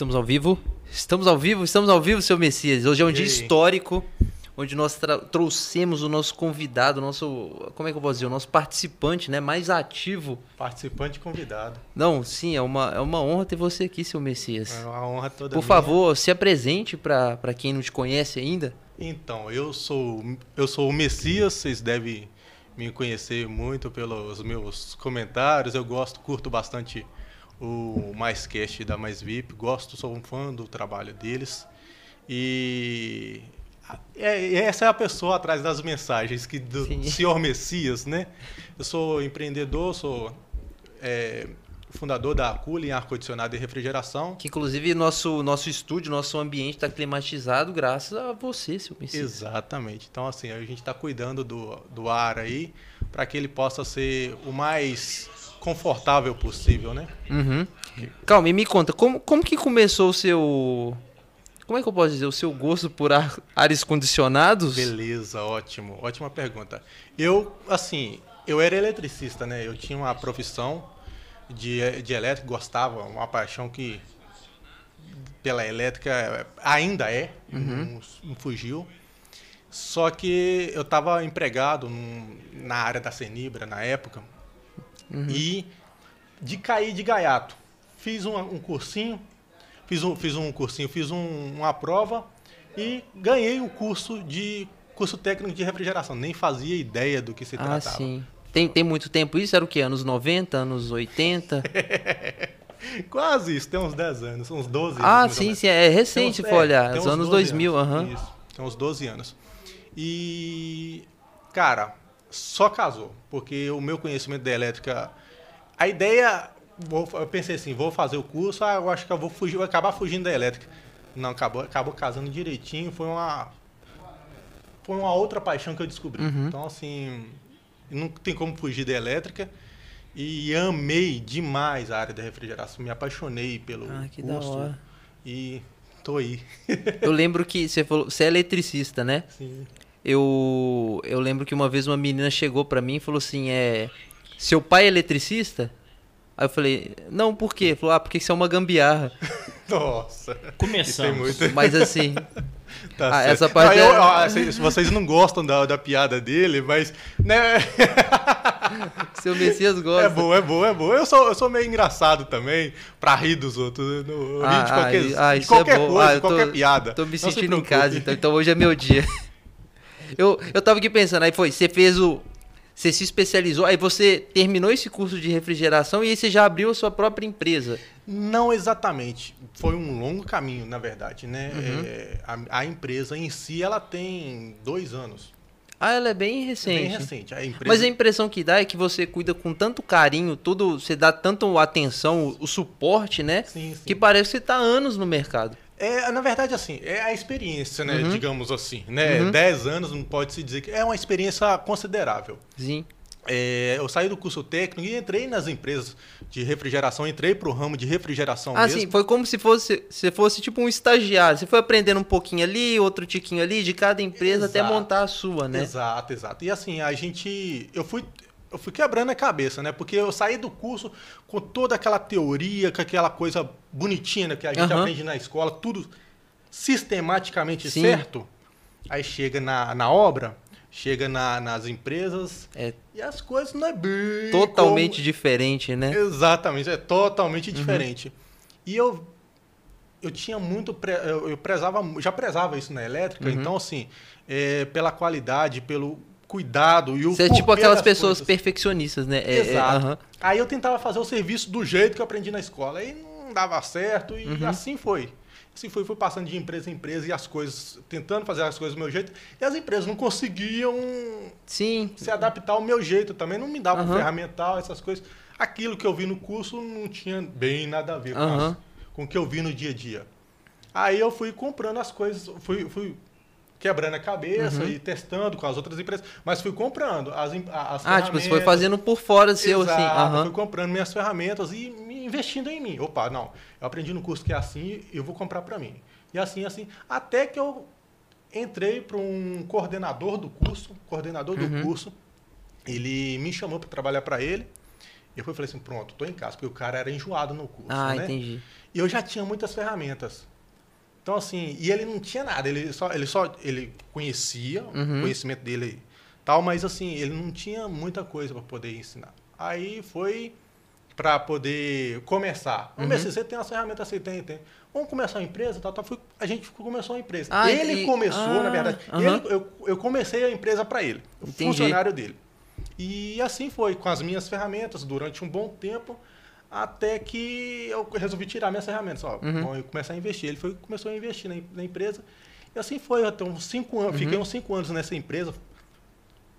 Estamos ao vivo? Estamos ao vivo, estamos ao vivo, seu Messias. Hoje é um dia histórico, onde nós trouxemos o nosso convidado, o nosso, como é que eu posso dizer, o nosso participante, né, mais ativo. Participante convidado. Não, sim, é uma, é uma honra ter você aqui, seu Messias. É uma honra toda Por minha. favor, se apresente para quem não te conhece ainda. Então, eu sou eu sou o Messias, vocês devem me conhecer muito pelos meus comentários. Eu gosto, curto bastante o Mais Cast da Mais VIP, gosto, sou um fã do trabalho deles. E é, essa é a pessoa atrás das mensagens que do Sim. Senhor Messias, né? Eu sou empreendedor, sou é, fundador da Cooling Ar Condicionado e Refrigeração. Que inclusive nosso nosso estúdio, nosso ambiente está climatizado graças a você, seu Messias. Exatamente. Então, assim, a gente está cuidando do, do ar aí para que ele possa ser o mais confortável possível, né? Uhum. Calma, e me conta, como, como que começou o seu. Como é que eu posso dizer? O seu gosto por ar, ares condicionados? Beleza, ótimo. Ótima pergunta. Eu, assim, eu era eletricista, né? Eu tinha uma profissão de, de elétrica, gostava, uma paixão que pela elétrica ainda é, não, não fugiu. Só que eu estava empregado num- na área da Senibra na época e de cair de gaiato. Fiz um, um cursinho, fiz um, fiz um cursinho, fiz um- uma prova e ganhei o curso de curso técnico de refrigeração. Nem fazia ideia do que se ah, tratava. sim. Tem, tem muito tempo isso? Era o quê? Anos 90, anos 80? Quase isso, tem uns 10 anos, uns 12 anos. ah, mais ou sim, sim. É recente, é, olhar. tem Os anos 12 2000, aham. Isso, tem uns 12 anos. E, cara, só casou, porque o meu conhecimento da elétrica, a ideia, vou- eu pensei assim, vou fazer o curso, ah, eu acho que eu vou fugir, vou acabar fugindo da elétrica. Não, acabou, acabou casando direitinho, foi uma foi uma outra paixão que eu descobri. Uhum. Então, assim, não tem como fugir da elétrica. E amei demais a área da refrigeração, me apaixonei pelo Ah, que da curso. hora. E tô aí. Eu lembro que você falou. Você é eletricista, né? Sim. Eu, eu lembro que uma vez uma menina chegou pra mim e falou assim: é. Seu pai é eletricista? Aí eu falei: Não, por quê? Falou: Ah, porque isso é uma gambiarra. Nossa. Começamos. Muito. Mas assim. Tá Ah, essa parte Não, eu- é- se vocês não gostam da, da piada dele, mas. Né, Seu Messias gosta. é bom, é bom, é bom. Eu sou, eu sou meio engraçado também, pra rir dos outros. Eu, ri de qualquer, ah, ah, de isso é qualquer bom. coisa, Ah, de eu tô- qualquer piada. Tô me Não sentindo em casa, então, então hoje é meu dia. Eu, eu tava aqui pensando, aí foi, você fez o. Você se especializou, aí você terminou esse curso de refrigeração e aí você já abriu a sua própria empresa. Não exatamente. Foi um longo caminho, na verdade, né? Uhum. É, a, a empresa em si, ela tem dois anos. Ah, ela é bem recente. bem recente. A empresa... Mas a impressão que dá é que você cuida com tanto carinho, tudo, você dá tanto atenção, o, o suporte, né? Sim, sim. Que parece que você tá há anos no mercado. É, na verdade, assim, é a experiência, né? Uhum. Digamos assim, né? Uhum. 10 anos não pode se dizer que é uma experiência considerável. Sim. É, eu saí do curso técnico e entrei nas empresas de refrigeração, entrei para o ramo de refrigeração Ah, mesmo. sim, foi como se fosse, se fosse tipo um estagiário. Você foi aprendendo um pouquinho ali, outro tiquinho ali, de cada empresa até Exato. montar a sua, né? Exato, exato. E assim, a gente. Eu fui. Eu fui quebrando a cabeça, né? Porque eu saí do curso com toda aquela teoria, com aquela coisa bonitinha né, que a gente Aham. aprende na escola, tudo sistematicamente Sim. certo. Aí chega na, na obra, chega na- nas empresas É e as coisas não é bem. totalmente como- diferente, né? Exatamente, é Uhum. totalmente diferente. E eu eu tinha muito pre- eu, eu prezava já prezava isso na elétrica, Uhum. então assim, é, pela qualidade, pelo cuidado e o Você é tipo aquelas pessoas coisas. perfeccionistas, né? É- é, Exato. aham. Aí eu tentava fazer o serviço do jeito que eu aprendi na escola. Aí não dava certo e Uhum. assim foi. Assim foi, fui passando de empresa em empresa e as coisas, tentando fazer as coisas do meu jeito. E as empresas não conseguiam Sim. se adaptar ao meu jeito também. Não me davam Aham. ferramental, essas coisas. Aquilo que eu vi no curso não tinha bem nada a ver com, Aham. as- com o que eu vi no dia a dia. Aí eu fui comprando as coisas, fui, fui quebrando a cabeça Uhum. e testando com as outras empresas, mas fui comprando as, as Ah, tipo, você foi fazendo por fora seu, assim. Exato, aham. fui comprando minhas ferramentas e me investindo em mim. Opa, não, eu aprendi no curso que é assim, eu vou comprar para mim. E assim, assim, até que eu entrei para um coordenador do curso, coordenador Uhum. do curso, ele me chamou para trabalhar para ele. Eu fui, falei assim, pronto, tô em casa, porque o cara era enjoado no curso, Ah, né? entendi. E eu já tinha muitas ferramentas. Então, assim, e ele não tinha nada, ele só, ele só ele conhecia, Uhum. o conhecimento dele tal, mas assim, ele não tinha muita coisa para poder ensinar. Aí foi para poder começar. Vamos ver Uhum. se você tem as ferramentas, você tem, tem. Vamos começar uma empresa, tal, tal. Fui- a gente começou uma empresa. Ah, ele e- começou, ah, na verdade. aham. ele- eu, eu comecei a empresa para ele, o Entendi. funcionário dele. E assim foi, com as minhas ferramentas, durante um bom tempo, até que eu resolvi tirar minhas ferramentas. Ó, Uhum. começar a investir. Ele foi, começou a investir na, na empresa. E assim foi, até uns cinco anos. Fiquei Uhum. uns cinco anos nessa empresa.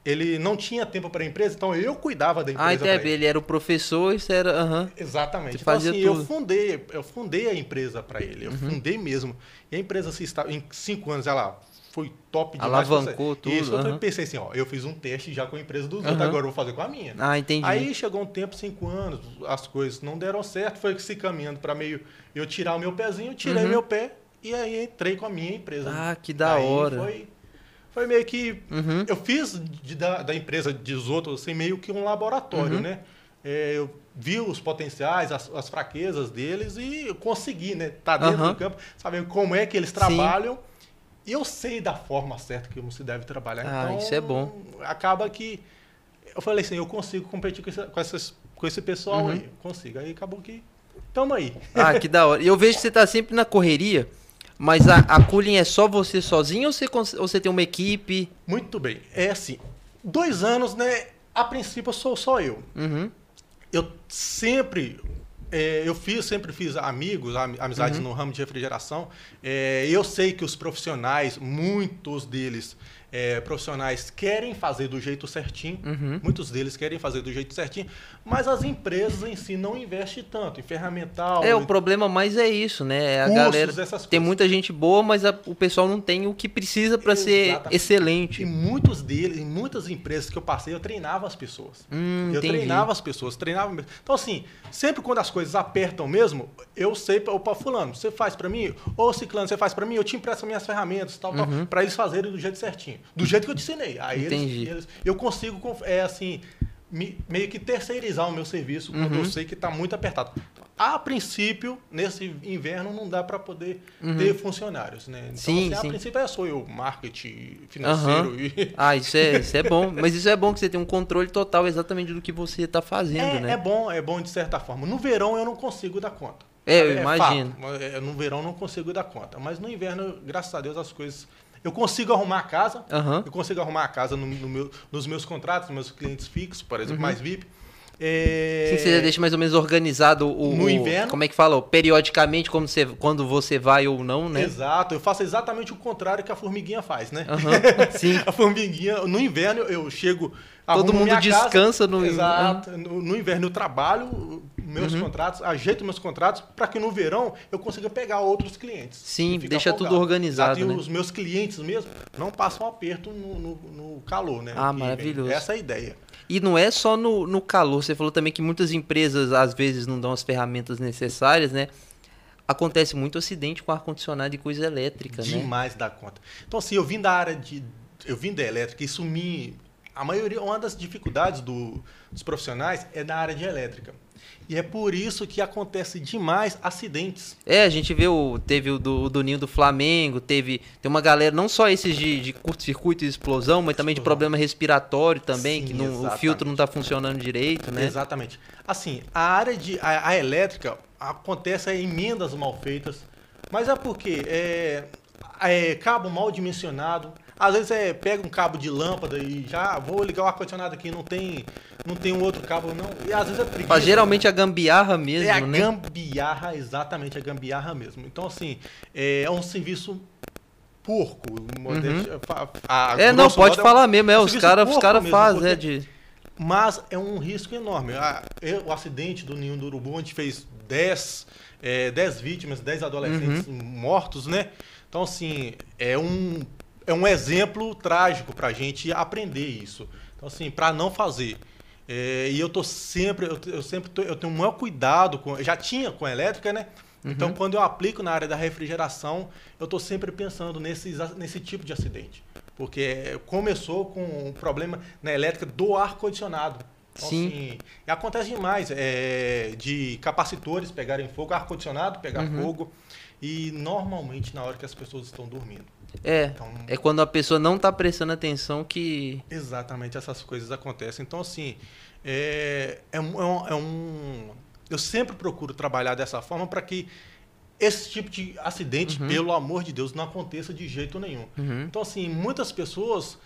Ele não tinha tempo para a empresa, então eu cuidava da empresa. Ah, entendi. ele. Ele era o professor, isso era. Aham. Exatamente. Você Então, fazia assim, tudo. Uhum. eu fundei, eu fundei a empresa para ele. Eu fundei mesmo. E a empresa se está em cinco anos ela foi top demais. Alavancou tudo, Isso, eu aham. pensei assim, ó, eu fiz um teste já com a empresa dos Aham. outros, agora eu vou fazer com a minha. Ah, entendi. Aí chegou um tempo, cinco anos, as coisas não deram certo, foi se caminhando para meio eu tirar o meu pezinho, tirei Uhum. meu pé e aí entrei com a minha empresa. Ah, que da Aí hora. Foi, foi meio que Uhum. eu fiz de- da, da empresa dos outros assim, meio que um laboratório, Uhum. né? É, eu vi os potenciais, as, as fraquezas deles e eu consegui, né? Tá dentro do campo, saber como é que eles trabalham. E eu sei da forma certa que se deve trabalhar. Ah, então, isso é bom. Acaba que eu falei assim, eu consigo competir com esse, com essas- com esse pessoal Uhum. aí. Consigo. Aí acabou que. Tamo aí. Ah, que da hora. E eu vejo que você tá sempre na correria, mas a, a cooling é só você sozinho ou você, ou você tem uma equipe? Muito bem. É assim, dois anos, né? A princípio eu sou só eu. Uhum. Eu sempre. É, eu fiz, sempre fiz amigos, am- amizades Uhum. no ramo de refrigeração. É, eu sei que os profissionais, muitos deles, é, profissionais, querem fazer do jeito certinho. Uhum. Muitos deles querem fazer do jeito certinho, mas as empresas em si não investem tanto em ferramental. É, o em problema mais é isso, né? A cursos, galera tem coisas. muita gente boa, mas a- o pessoal não tem o que precisa pra ser excelente. E muitos deles, em muitas empresas que eu passei, eu treinava as pessoas. Hum, eu entendi. treinava as pessoas, treinava mesmo. Então, assim, sempre quando as coisas apertam mesmo, eu sei, para fulano, você faz para mim, ou ciclano, você faz para mim, eu te empresto minhas ferramentas, tal, tal, Uhum. para eles fazerem do jeito certinho. Do jeito que eu te ensinei. Aí eles- Entendi. eles, eu consigo, é assim, me- meio que terceirizar o meu serviço quando Uhum. eu sei que está muito apertado. A princípio, nesse inverno, não dá para poder Uhum. ter funcionários, né? Então, Sim, assim, a sim. princípio é sou eu, marketing financeiro e Ah, isso é, isso é bom. Mas isso é bom que você tem um controle total exatamente do que você tá fazendo, É, né? é bom, é bom de certa forma. No verão eu não consigo dar conta. É, eu imagino. fato. É, no verão eu não consigo dar conta. Mas no inverno, graças a Deus, as coisas. Eu consigo arrumar a casa. Aham. Eu consigo arrumar a casa no, no meu- nos meus contratos, nos meus clientes fixos, por exemplo, Uhum. mais VIP. É, Sim, você já deixa mais ou menos organizado o. No o- inverno? Como é que fala? Periodicamente, como você, quando você vai ou não, né? Exato, eu faço exatamente o contrário que a formiguinha faz, né? Aham, sim. a formiguinha, no inverno eu chego. Todo mundo minha casa, descansa no- Exato. No, no inverno eu trabalho meus Uhum. contratos, ajeito meus contratos para que no verão eu consiga pegar outros clientes. Sim, deixa tudo folgado. organizado, Exato, né? E os meus clientes mesmo não passam aperto no, no- no calor, né? Ah, Que- maravilhoso. Essa é a ideia. E não é só no, no calor. Você falou também que muitas empresas às vezes não dão as ferramentas necessárias, né? Acontece muito acidente com ar-condicionado e coisa elétrica, né? Demais da conta. Então, assim, eu vim da área de. Eu vim da elétrica, isso me. A maioria, uma das dificuldades do- dos profissionais é na área de elétrica. E é por isso que acontece demais acidentes. É, a gente vê o. Teve o do, o do Ninho do Flamengo, teve. Tem uma galera, não só esses de, de curto-circuito e explosão, mas também de problema respiratório também, Sim, que não- o filtro não tá funcionando direito, né? Exatamente. Assim, a área de. A, a elétrica acontece emendas mal feitas. Mas é porque é, é cabo mal dimensionado. Às vezes é, pega um cabo de lâmpada e já vou ligar o ar-condicionado aqui, não tem, não tem um outro cabo, não. E às vezes é preguiça. Mas geralmente a gambiarra mesmo, É a né? gambiarra, exatamente, a gambiarra mesmo. Então, assim, é um serviço porco. fa- a- Uhum. É, não, pode modo, é um- falar mesmo, é, um os caras os porco cara mesmo, fazem, é de. Mas é um risco enorme. Ah, eu- o acidente do Ninho do Urubu, onde fez 10, é, 10 vítimas, 10 adolescentes Uhum. mortos, né? Então, assim, é um, é um exemplo trágico para a gente aprender isso. Então, assim, para não fazer. É, e eu tô sempre, eu, eu sempre tô- eu tenho o maior cuidado com, eu já tinha com a elétrica, né? Então, Uhum. quando eu aplico na área da refrigeração, eu estou sempre pensando nesses, nesse tipo de acidente. Porque começou com um problema na elétrica do ar-condicionado. Então, Sim. assim, e acontece demais é, de capacitores pegarem fogo, ar-condicionado pegar Uhum. fogo. E normalmente na hora que as pessoas estão dormindo. É. Então, É quando a pessoa não tá prestando atenção que. Exatamente, essas coisas acontecem. Então, assim, é, é, um, é um- é Eu sempre procuro trabalhar dessa forma para que esse tipo de acidente, pelo amor de Deus, não aconteça de jeito nenhum. Uhum. Então, assim, muitas pessoas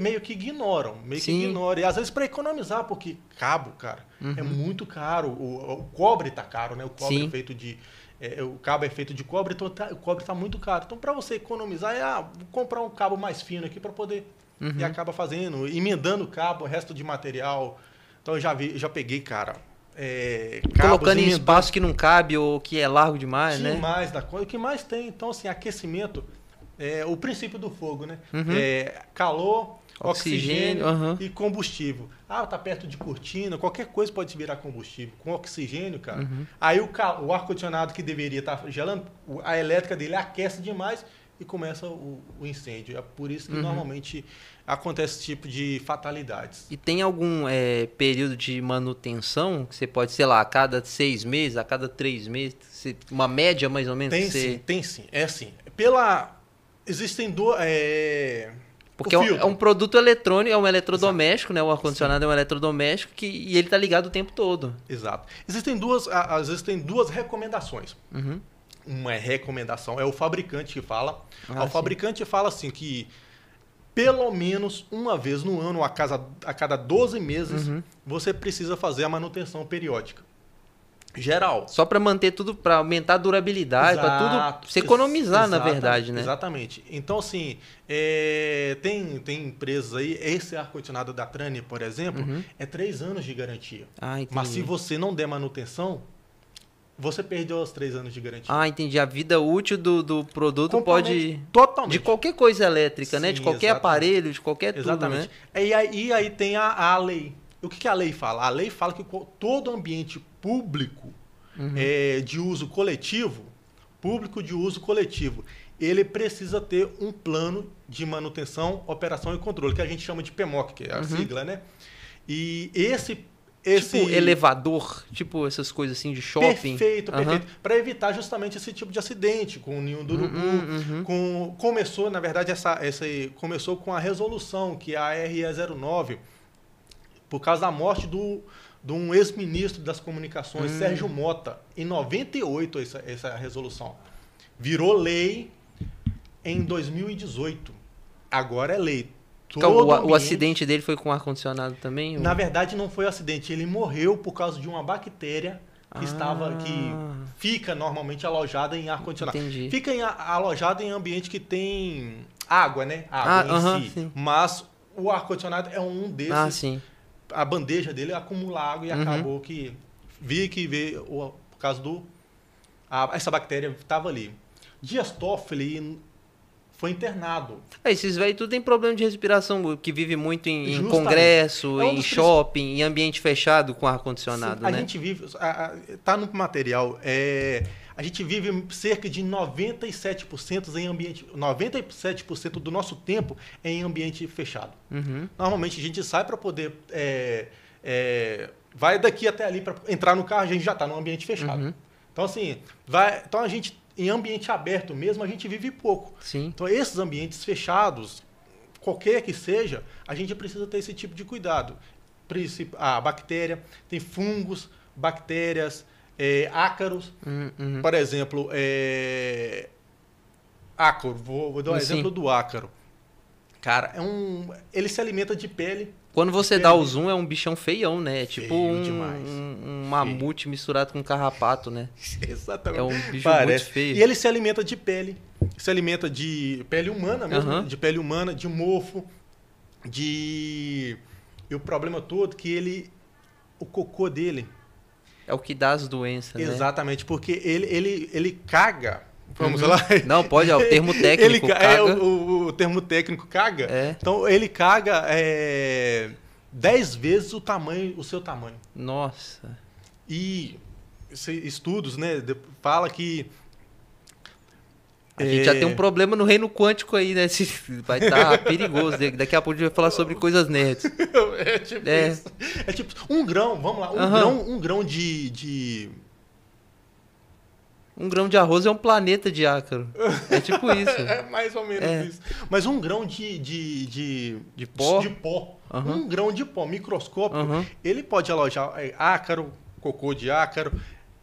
meio que ignoram, meio Sim. que ignoram. E às vezes para economizar, porque cabo, cara, Uhum. é muito caro. O, o cobre tá caro, né? O cobre Sim. é feito de. É, o cabo é feito de cobre, então tá- o cobre está muito caro. Então, para você economizar, é ah, vou comprar um cabo mais fino aqui para poder. Uhum. E acaba fazendo, emendando o cabo, o resto de material. Então, eu já vi, já peguei, cara. É, Colocando em espaço que não cabe ou que é largo demais, né? demais da coisa. O que mais tem, então, assim, aquecimento, é o princípio do fogo, né? Uhum. É calor, Oxigênio, oxigênio, aham. e combustível. Ah, tá perto de cortina, qualquer coisa pode virar combustível. Com oxigênio, cara. Uhum. Aí o, o ar-condicionado que deveria estar gelando, o- a elétrica dele aquece demais e começa o, o incêndio. É por isso que Uhum. normalmente acontece esse tipo de fatalidades. E tem algum é, período de manutenção que você pode, sei lá, a cada seis meses, a cada três meses, uma média mais ou menos? Tem que você... sim, tem sim. É assim. Pela. Existem duas. É... Porque é um, é um produto eletrônico, é um eletrodoméstico, né? O ar-condicionado é um eletrodoméstico que, e ele tá ligado o tempo todo. Exato. Existem duas, às vezes tem duas recomendações. Uhum. Uma é recomendação, é o fabricante que fala. Ah, o sim. fabricante fala assim que pelo menos uma vez no ano, a, casa, a cada 12 meses, Uhum. você precisa fazer a manutenção periódica. Geral. Só para manter tudo, para aumentar a durabilidade, para tudo se economizar, na verdade, né? Exatamente. Então, assim, é, tem, tem empresas aí, esse ar-condicionado da Trane, por exemplo, Uhum. é três anos de garantia. Ah. Mas se você não der manutenção, você perdeu os três anos de garantia. Ah, entendi. A vida útil do, do produto pode. Totalmente. De qualquer coisa elétrica, né? De Sim, qualquer exatamente. aparelho, de qualquer tudo, Exatamente. né? E, aí, aí tem a, a lei. O que, que a lei fala? A lei fala que todo ambiente público Uhum. é, de uso coletivo, público de uso coletivo, ele precisa ter um plano de manutenção, operação e controle, que a gente chama de PMOC, que é a Uhum. sigla, né? E esse... esse Tipo elevador, tipo essas coisas assim de shopping. Perfeito, perfeito. Para evitar justamente esse tipo de acidente com o ninho do urubu. Uhum, uhum. Com, começou, na verdade, essa, essa começou com a resolução, que é a RE09, por causa da morte do, de um ex-ministro das comunicações, Hum. Sérgio Mota, em 98, essa, essa resolução. Virou lei em 2018. Agora é lei. Então, Todo o, o ambiente- acidente dele foi com ar-condicionado também? Na ou- verdade, não foi acidente. Ele morreu por causa de uma bactéria que Ah. estava que fica normalmente alojada em ar condicionado. Entendi. Fica em, alojada em ambiente que tem água, né? Ah, Água em aham, si. sim. Mas o ar condicionado é um desses. Ah, sim. A bandeja dele acumula água e Uhum. acabou que vi que veio o, por causa do a- essa bactéria estava ali. Dias Toffoli foi internado. É, esses velhos tudo tem problema de respiração, que vive muito em, em congresso, É um em shopping, em ambiente fechado com ar-condicionado, Sim, a né? gente vive, a- a- tá no material, é, a gente vive cerca de 97% em ambiente, 97% do nosso tempo é em ambiente fechado. Uhum. Normalmente a gente sai para poder, é, é, vai daqui até ali para entrar no carro, a gente já está no ambiente fechado. Uhum. Então assim, vai, então a gente em ambiente aberto mesmo a gente vive pouco. Sim. Então, esses ambientes fechados, qualquer que seja, a gente precisa ter esse tipo de cuidado. A bactéria, tem fungos, bactérias, é, ácaros. Uhum, uhum. Por exemplo, é, ácaro, vou, vou dar um Sim. exemplo do ácaro. Cara, é um, ele se alimenta de pele. Quando você Pele. dá o zoom, é um bichão feião, né? É tipo Feio um, demais. um, um mamute misturado com carrapato, né? Exatamente. É um bicho Parece. muito feio. E ele se alimenta de pele. Se alimenta de pele humana mesmo, né? de pele humana, de mofo, de. E o problema todo é que ele. O cocô dele. É o que dá as doenças, né? Exatamente, porque ele, ele, ele caga. Vamos Uhum. lá? Não, pode, é o termo técnico, Ele, é, caga. o, o- o termo técnico caga. É. Então ele caga é, 10 vezes o tamanho, o seu tamanho. Nossa. E estudos, né, fala que A gente já tem um problema no reino quântico aí, né? Vai estar tá perigoso. Daqui a pouco a gente vai falar sobre coisas nerds. é tipo é. isso. É tipo, um grão, vamos lá, um uhum. grão, um grão de, de um grão de arroz é um planeta de ácaro. É tipo isso. é mais ou menos é. isso. Mas um grão de, de, de, de pó, de pó uhum. um grão de pó microscópico, uhum. ele pode alojar é, ácaro, cocô de ácaro,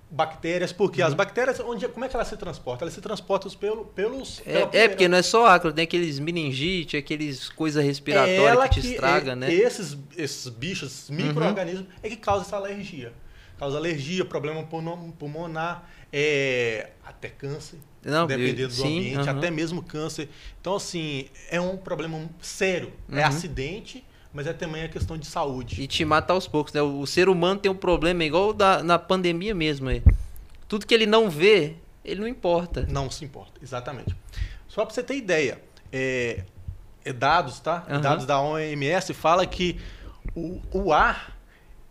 bactérias, porque uhum. as bactérias, onde, como é que elas se transportam? Elas se transportam pelo, pelos... É, é, porque não é só ácaro, tem aqueles meningite, aqueles coisas respiratórias é que te que, estraga, é, né? Esses, esses bichos, esses micro-organismos, é que causam essa alergia. Causa alergia, problema pulmonar, é, até câncer, Não, dependendo do sim, ambiente, até mesmo câncer. Então, assim, é um problema sério. É uhum. É acidente, mas é também a questão de saúde. E te mata aos poucos, né? O ser humano tem um problema igual da, na pandemia mesmo. Aí. Tudo que ele não vê, ele não importa. Não se importa, exatamente. Só para você ter ideia, é, é dados, tá? Uhum. Dados da OMS fala que o, o ar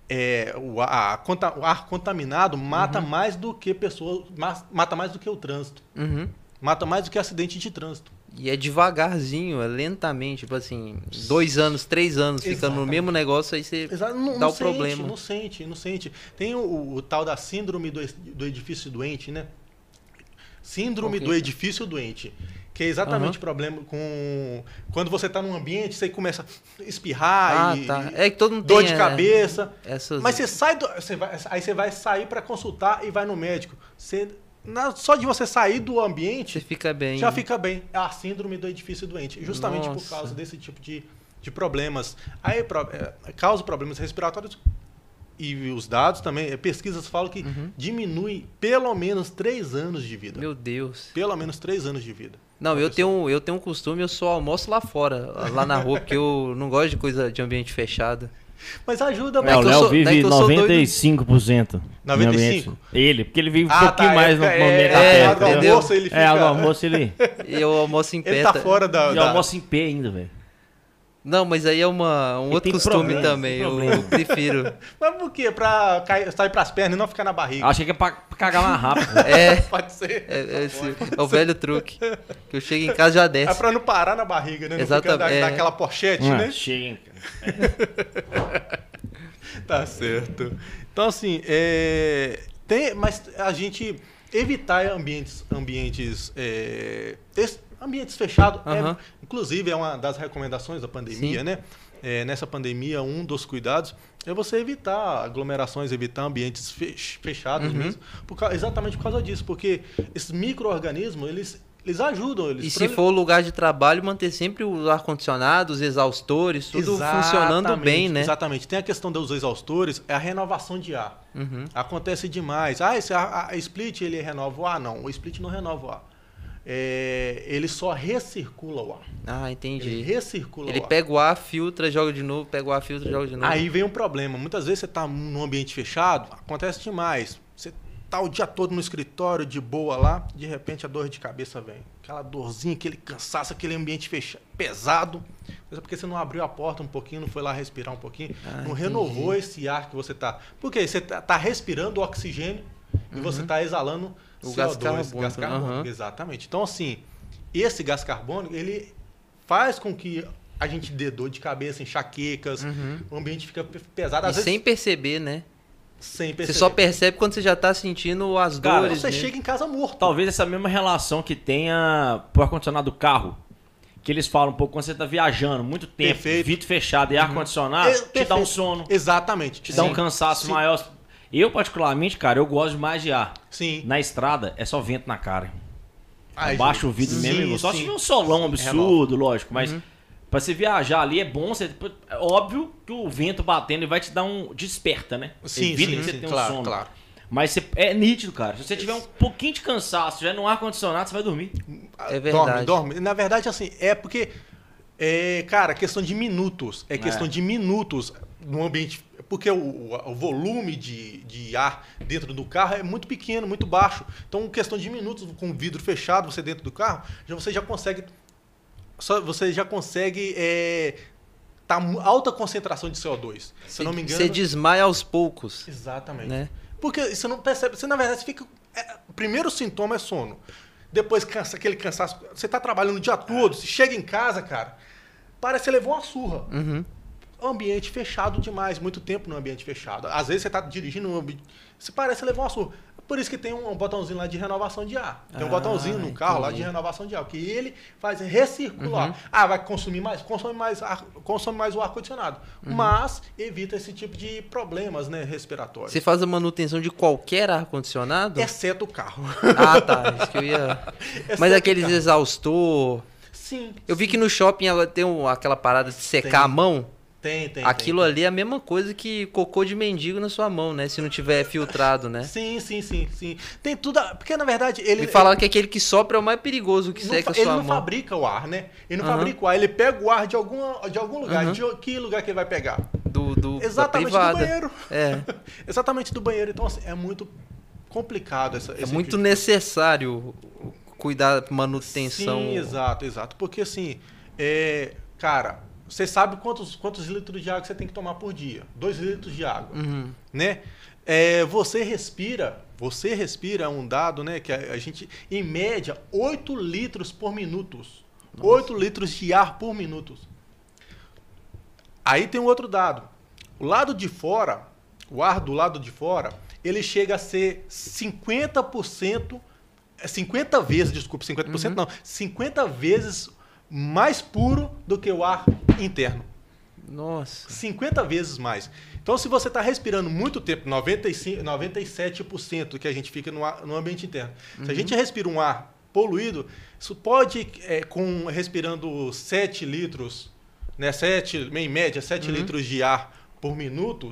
é, o, a, o ar contaminado mata uhum. mais do que pessoas, mata mais do que o trânsito. Uhum. Mata mais do que acidente de trânsito. E é devagarzinho, é lentamente, tipo assim, dois anos, três anos, Exatamente. ficando no mesmo negócio, aí você não, dá não o sente, problema. Não sente, não sente. Tem o, o tal da síndrome do, do edifício doente, né? Síndrome okay. do edifício doente. Que é exatamente o uhum. problema com. Quando você está num ambiente, você começa a espirrar ah, e. Tá. É que todo mundo dor tem, de é, cabeça. Essas... Mas você sai do. Você vai, aí você vai sair para consultar e vai no médico. Você, na, só de você sair do ambiente. Você fica bem. Já fica bem. É a síndrome do edifício doente. Justamente Nossa. por causa desse tipo de, de problemas. Aí é, causa problemas respiratórios e os dados também, pesquisas falam que uhum. diminui pelo menos três anos de vida. Meu Deus. Pelo menos três anos de vida. Não, eu tenho, eu tenho um costume, eu só almoço lá fora, lá na rua, porque eu não gosto de coisa de ambiente fechado. Mas ajuda, mas. É, o Léo vive 95%. 95%? Ele, porque ele vive um ah, pouquinho tá, mais é, no é, momento é, é, do almoço ele fica... É, no almoço ele... Eu almoço em pé. Ele tá fora da... E da... almoço em pé ainda, velho. Não, mas aí é uma, um outro costume problema, também. Eu, eu, prefiro. mas por quê? Pra cair, sair pras pernas e não ficar na barriga. Achei que é pra, pra cagar mais rápido. é. Pode ser. É, é, esse, é, o velho truque. Que eu chego em casa já desce. É pra não parar na barriga, né? Não Exatamente. Ficar, dar, é. aquela pochete, ah, né? Chega. tá certo. Então, assim, é... Tem, mas a gente evitar ambientes, ambientes é, ambientes fechados, uhum. é, inclusive é uma das recomendações da pandemia, Sim. né? É, nessa pandemia, um dos cuidados é você evitar aglomerações, evitar ambientes fechados uhum. mesmo, por, exatamente por causa disso, porque esses micro-organismos, eles, eles ajudam. Eles e se for o lugar de trabalho, manter sempre o ar-condicionado, os exaustores, tudo exatamente, funcionando bem, né? Exatamente. Tem a questão dos exaustores, é a renovação de ar. Uhum. Acontece demais. Ah, esse a, a split ele renova o ar? Não, o split não renova o ar é, ele só recircula o ar. Ah, entendi. Ele recircula ele o ar. pega o ar, filtra, joga de novo, pega o ar, filtra, joga de novo. Aí vem um problema. Muitas vezes você está num ambiente fechado, acontece demais. Você tá o dia todo no escritório, de boa lá, de repente a dor de cabeça vem. Aquela dorzinha, aquele cansaço, aquele ambiente fechado, pesado. Mas é porque você não abriu a porta um pouquinho, não foi lá respirar um pouquinho, ah, não entendi. renovou esse ar que você tá. Porque você tá, tá respirando oxigênio uhum. e você está exalando o CO2, gás carbônico. Gás carbônico uhum. Exatamente. Então, assim, esse gás carbônico, ele faz com que a gente dê dor de cabeça, enxaquecas, uhum. o ambiente fica pesado. Às e vezes, sem perceber, né? Sem perceber. Você só percebe quando você já está sentindo as Cara, dores. Você né? chega em casa morto. Talvez essa mesma relação que tenha pro ar-condicionado do carro. Que eles falam um pouco quando você está viajando, muito tempo, Perfeito. vidro fechado e uhum. ar-condicionado, é, te dá um sono. Exatamente. Te Sim. dá um cansaço Sim. maior. Eu, particularmente, cara, eu gosto mais de ar. Sim. Na estrada é só vento na cara. Baixa o vidro sim, mesmo. Só se tiver um solão absurdo, Renova. lógico. Mas uhum. pra você viajar ali é bom. Você, é óbvio que o vento batendo vai te dar um. Desperta, né? Sim, Evita sim, que você sim, tenha claro, um sono. claro. Mas você, é nítido, cara. Se você tiver um pouquinho de cansaço, já no ar-condicionado, você vai dormir. É verdade. Dorme, dorme. Na verdade, assim, é porque. É, cara, questão de minutos. É questão é. de minutos no ambiente porque o, o volume de, de ar dentro do carro é muito pequeno, muito baixo. Então, questão de minutos com o vidro fechado, você dentro do carro, já você já consegue só você já consegue é, tá alta concentração de CO2. Se não me engano, você desmaia aos poucos. Exatamente. Né? Porque você não percebe, você na verdade fica é, o primeiro sintoma é sono. depois cansa aquele cansaço. Você está trabalhando o dia todo, você chega em casa, cara, parece que você levou uma surra. Uhum. Ambiente fechado demais, muito tempo no ambiente fechado. Às vezes você está dirigindo, você parece levou uma surra. Por isso que tem um botãozinho lá de renovação de ar. Tem um ah, botãozinho no carro entendi. lá de renovação de ar, que ele faz recircular. Uhum. Ah, vai consumir mais? Consome mais, ar, consome mais o ar-condicionado. Uhum. Mas evita esse tipo de problemas né, respiratórios. Você faz a manutenção de qualquer ar-condicionado? Exceto o carro. Ah, tá. Isso que eu ia... Mas aqueles exaustor... Sim. Eu vi que no shopping ela tem aquela parada de secar tem. a mão. Tem, tem. Aquilo tem, ali é a mesma coisa que cocô de mendigo na sua mão, né? Se não tiver filtrado, né? Sim, sim, sim, sim. Tem tudo. Porque na verdade ele. Me falaram que aquele que sopra é o mais perigoso que seca a sua mão. Ele não fabrica o ar, né? Ele não uhum. fabrica o ar, ele pega o ar de, alguma, de algum lugar. Uhum. De que lugar que ele vai pegar? Do, do Exatamente do banheiro. É. Exatamente do banheiro. Então, assim, é muito complicado essa. É muito tipo necessário cuidar manutenção. Sim, exato, exato. Porque assim, é, cara você sabe quantos, quantos litros de água você tem que tomar por dia? Dois litros de água, uhum. né? É, você respira, você respira um dado, né? Que a, a, gente, em média, 8 litros por minuto. 8 litros de ar por minuto. Aí tem um outro dado. O lado de fora, o ar do lado de fora, ele chega a ser 50%, 50 é vezes, desculpa, 50% uhum. não, 50 vezes mais puro do que o ar interno. Nossa. 50 vezes mais. Então, se você está respirando muito tempo, 95, 97% que a gente fica no, ar, no ambiente interno, uhum. se a gente respira um ar poluído, isso pode, é, com respirando 7 litros, né, 7, em média, 7 uhum. litros de ar por minuto,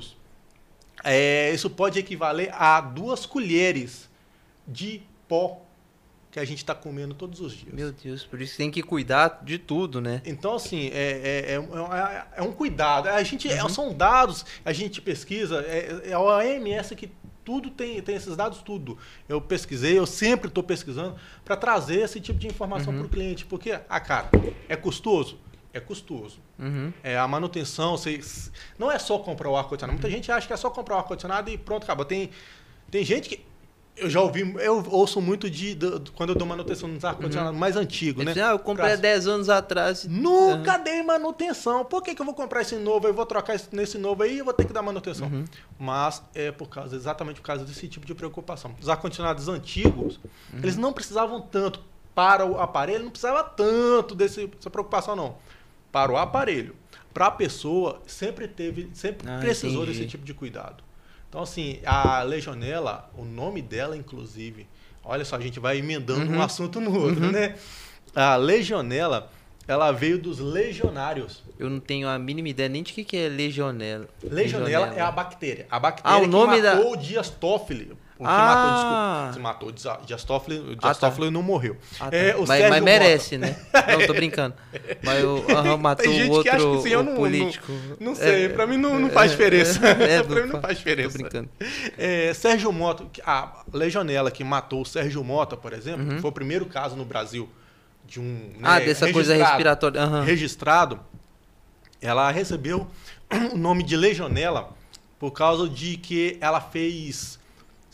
é, isso pode equivaler a duas colheres de pó que a gente está comendo todos os dias. Meu Deus, por isso tem que cuidar de tudo, né? Então, assim, é, é, é, é um cuidado. A gente, uhum. São dados, a gente pesquisa, é, é a OMS que tudo tem, tem esses dados, tudo. Eu pesquisei, eu sempre estou pesquisando para trazer esse tipo de informação uhum. para o cliente. Porque, ah, cara, é custoso? É custoso. Uhum. É a manutenção, você, não é só comprar o ar-condicionado. Muita gente acha que é só comprar o ar-condicionado e pronto, acabou. Tem, tem gente que eu já ouvi, eu ouço muito de, de, de quando eu dou manutenção nos ar-condicionado uhum. mais antigo, né? Ah, eu comprei há 10 anos atrás. Nunca uhum. dei manutenção. Por que, que eu vou comprar esse novo? Eu vou trocar nesse novo aí e vou ter que dar manutenção. Uhum. Mas é por causa, exatamente por causa desse tipo de preocupação. Os ar-condicionados antigos, uhum. eles não precisavam tanto para o aparelho, não precisava tanto desse, dessa preocupação, não. Para o aparelho. Para a pessoa, sempre teve, sempre ah, precisou entendi. desse tipo de cuidado. Então, assim, a legionela, o nome dela, inclusive, olha só, a gente vai emendando uhum. um assunto no outro, uhum. né? A legionela, ela veio dos legionários. Eu não tenho a mínima ideia nem de que, que é legionela. Legionela, legionela. é a bactéria. A bactéria ah, o nome que matou da... o Dias Toffoli. O que ah. matou, desculpa. Se matou. Dias Toffoli, Dias ah, tá. Toffoli não morreu. Ah, tá. é, mas, mas, merece, né? Não, tô brincando. Mas o uhum, matou o outro que acha que sim, eu não, político. Não, não sei, é, pra mim não, não faz diferença. É, pra mim não faz diferença. Tô brincando. É, Sérgio Mota, a legionela que matou o Sérgio Mota, por exemplo, uhum. foi o primeiro caso no Brasil de um. Né, ah, dessa coisa respiratória. Uhum. Registrado. Ela recebeu o nome de legionela por causa de que ela fez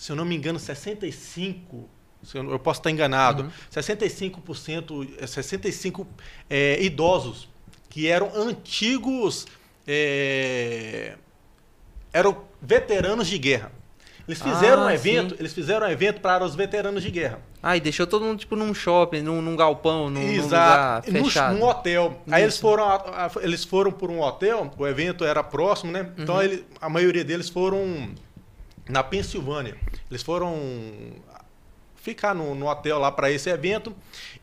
se eu não me engano, 65, eu posso estar enganado, uhum. 65%, 65 é, idosos que eram antigos, é, eram veteranos de guerra. Eles fizeram ah, um evento, sim. eles fizeram um evento para os veteranos de guerra. Ah, e deixou todo mundo tipo num shopping, num, num galpão, num, Exato. num lugar fechado. Num hotel. Isso. Aí eles foram, eles foram por um hotel, o evento era próximo, né? Então uhum. ele, a maioria deles foram na Pensilvânia. Eles foram ficar no, no hotel lá para esse evento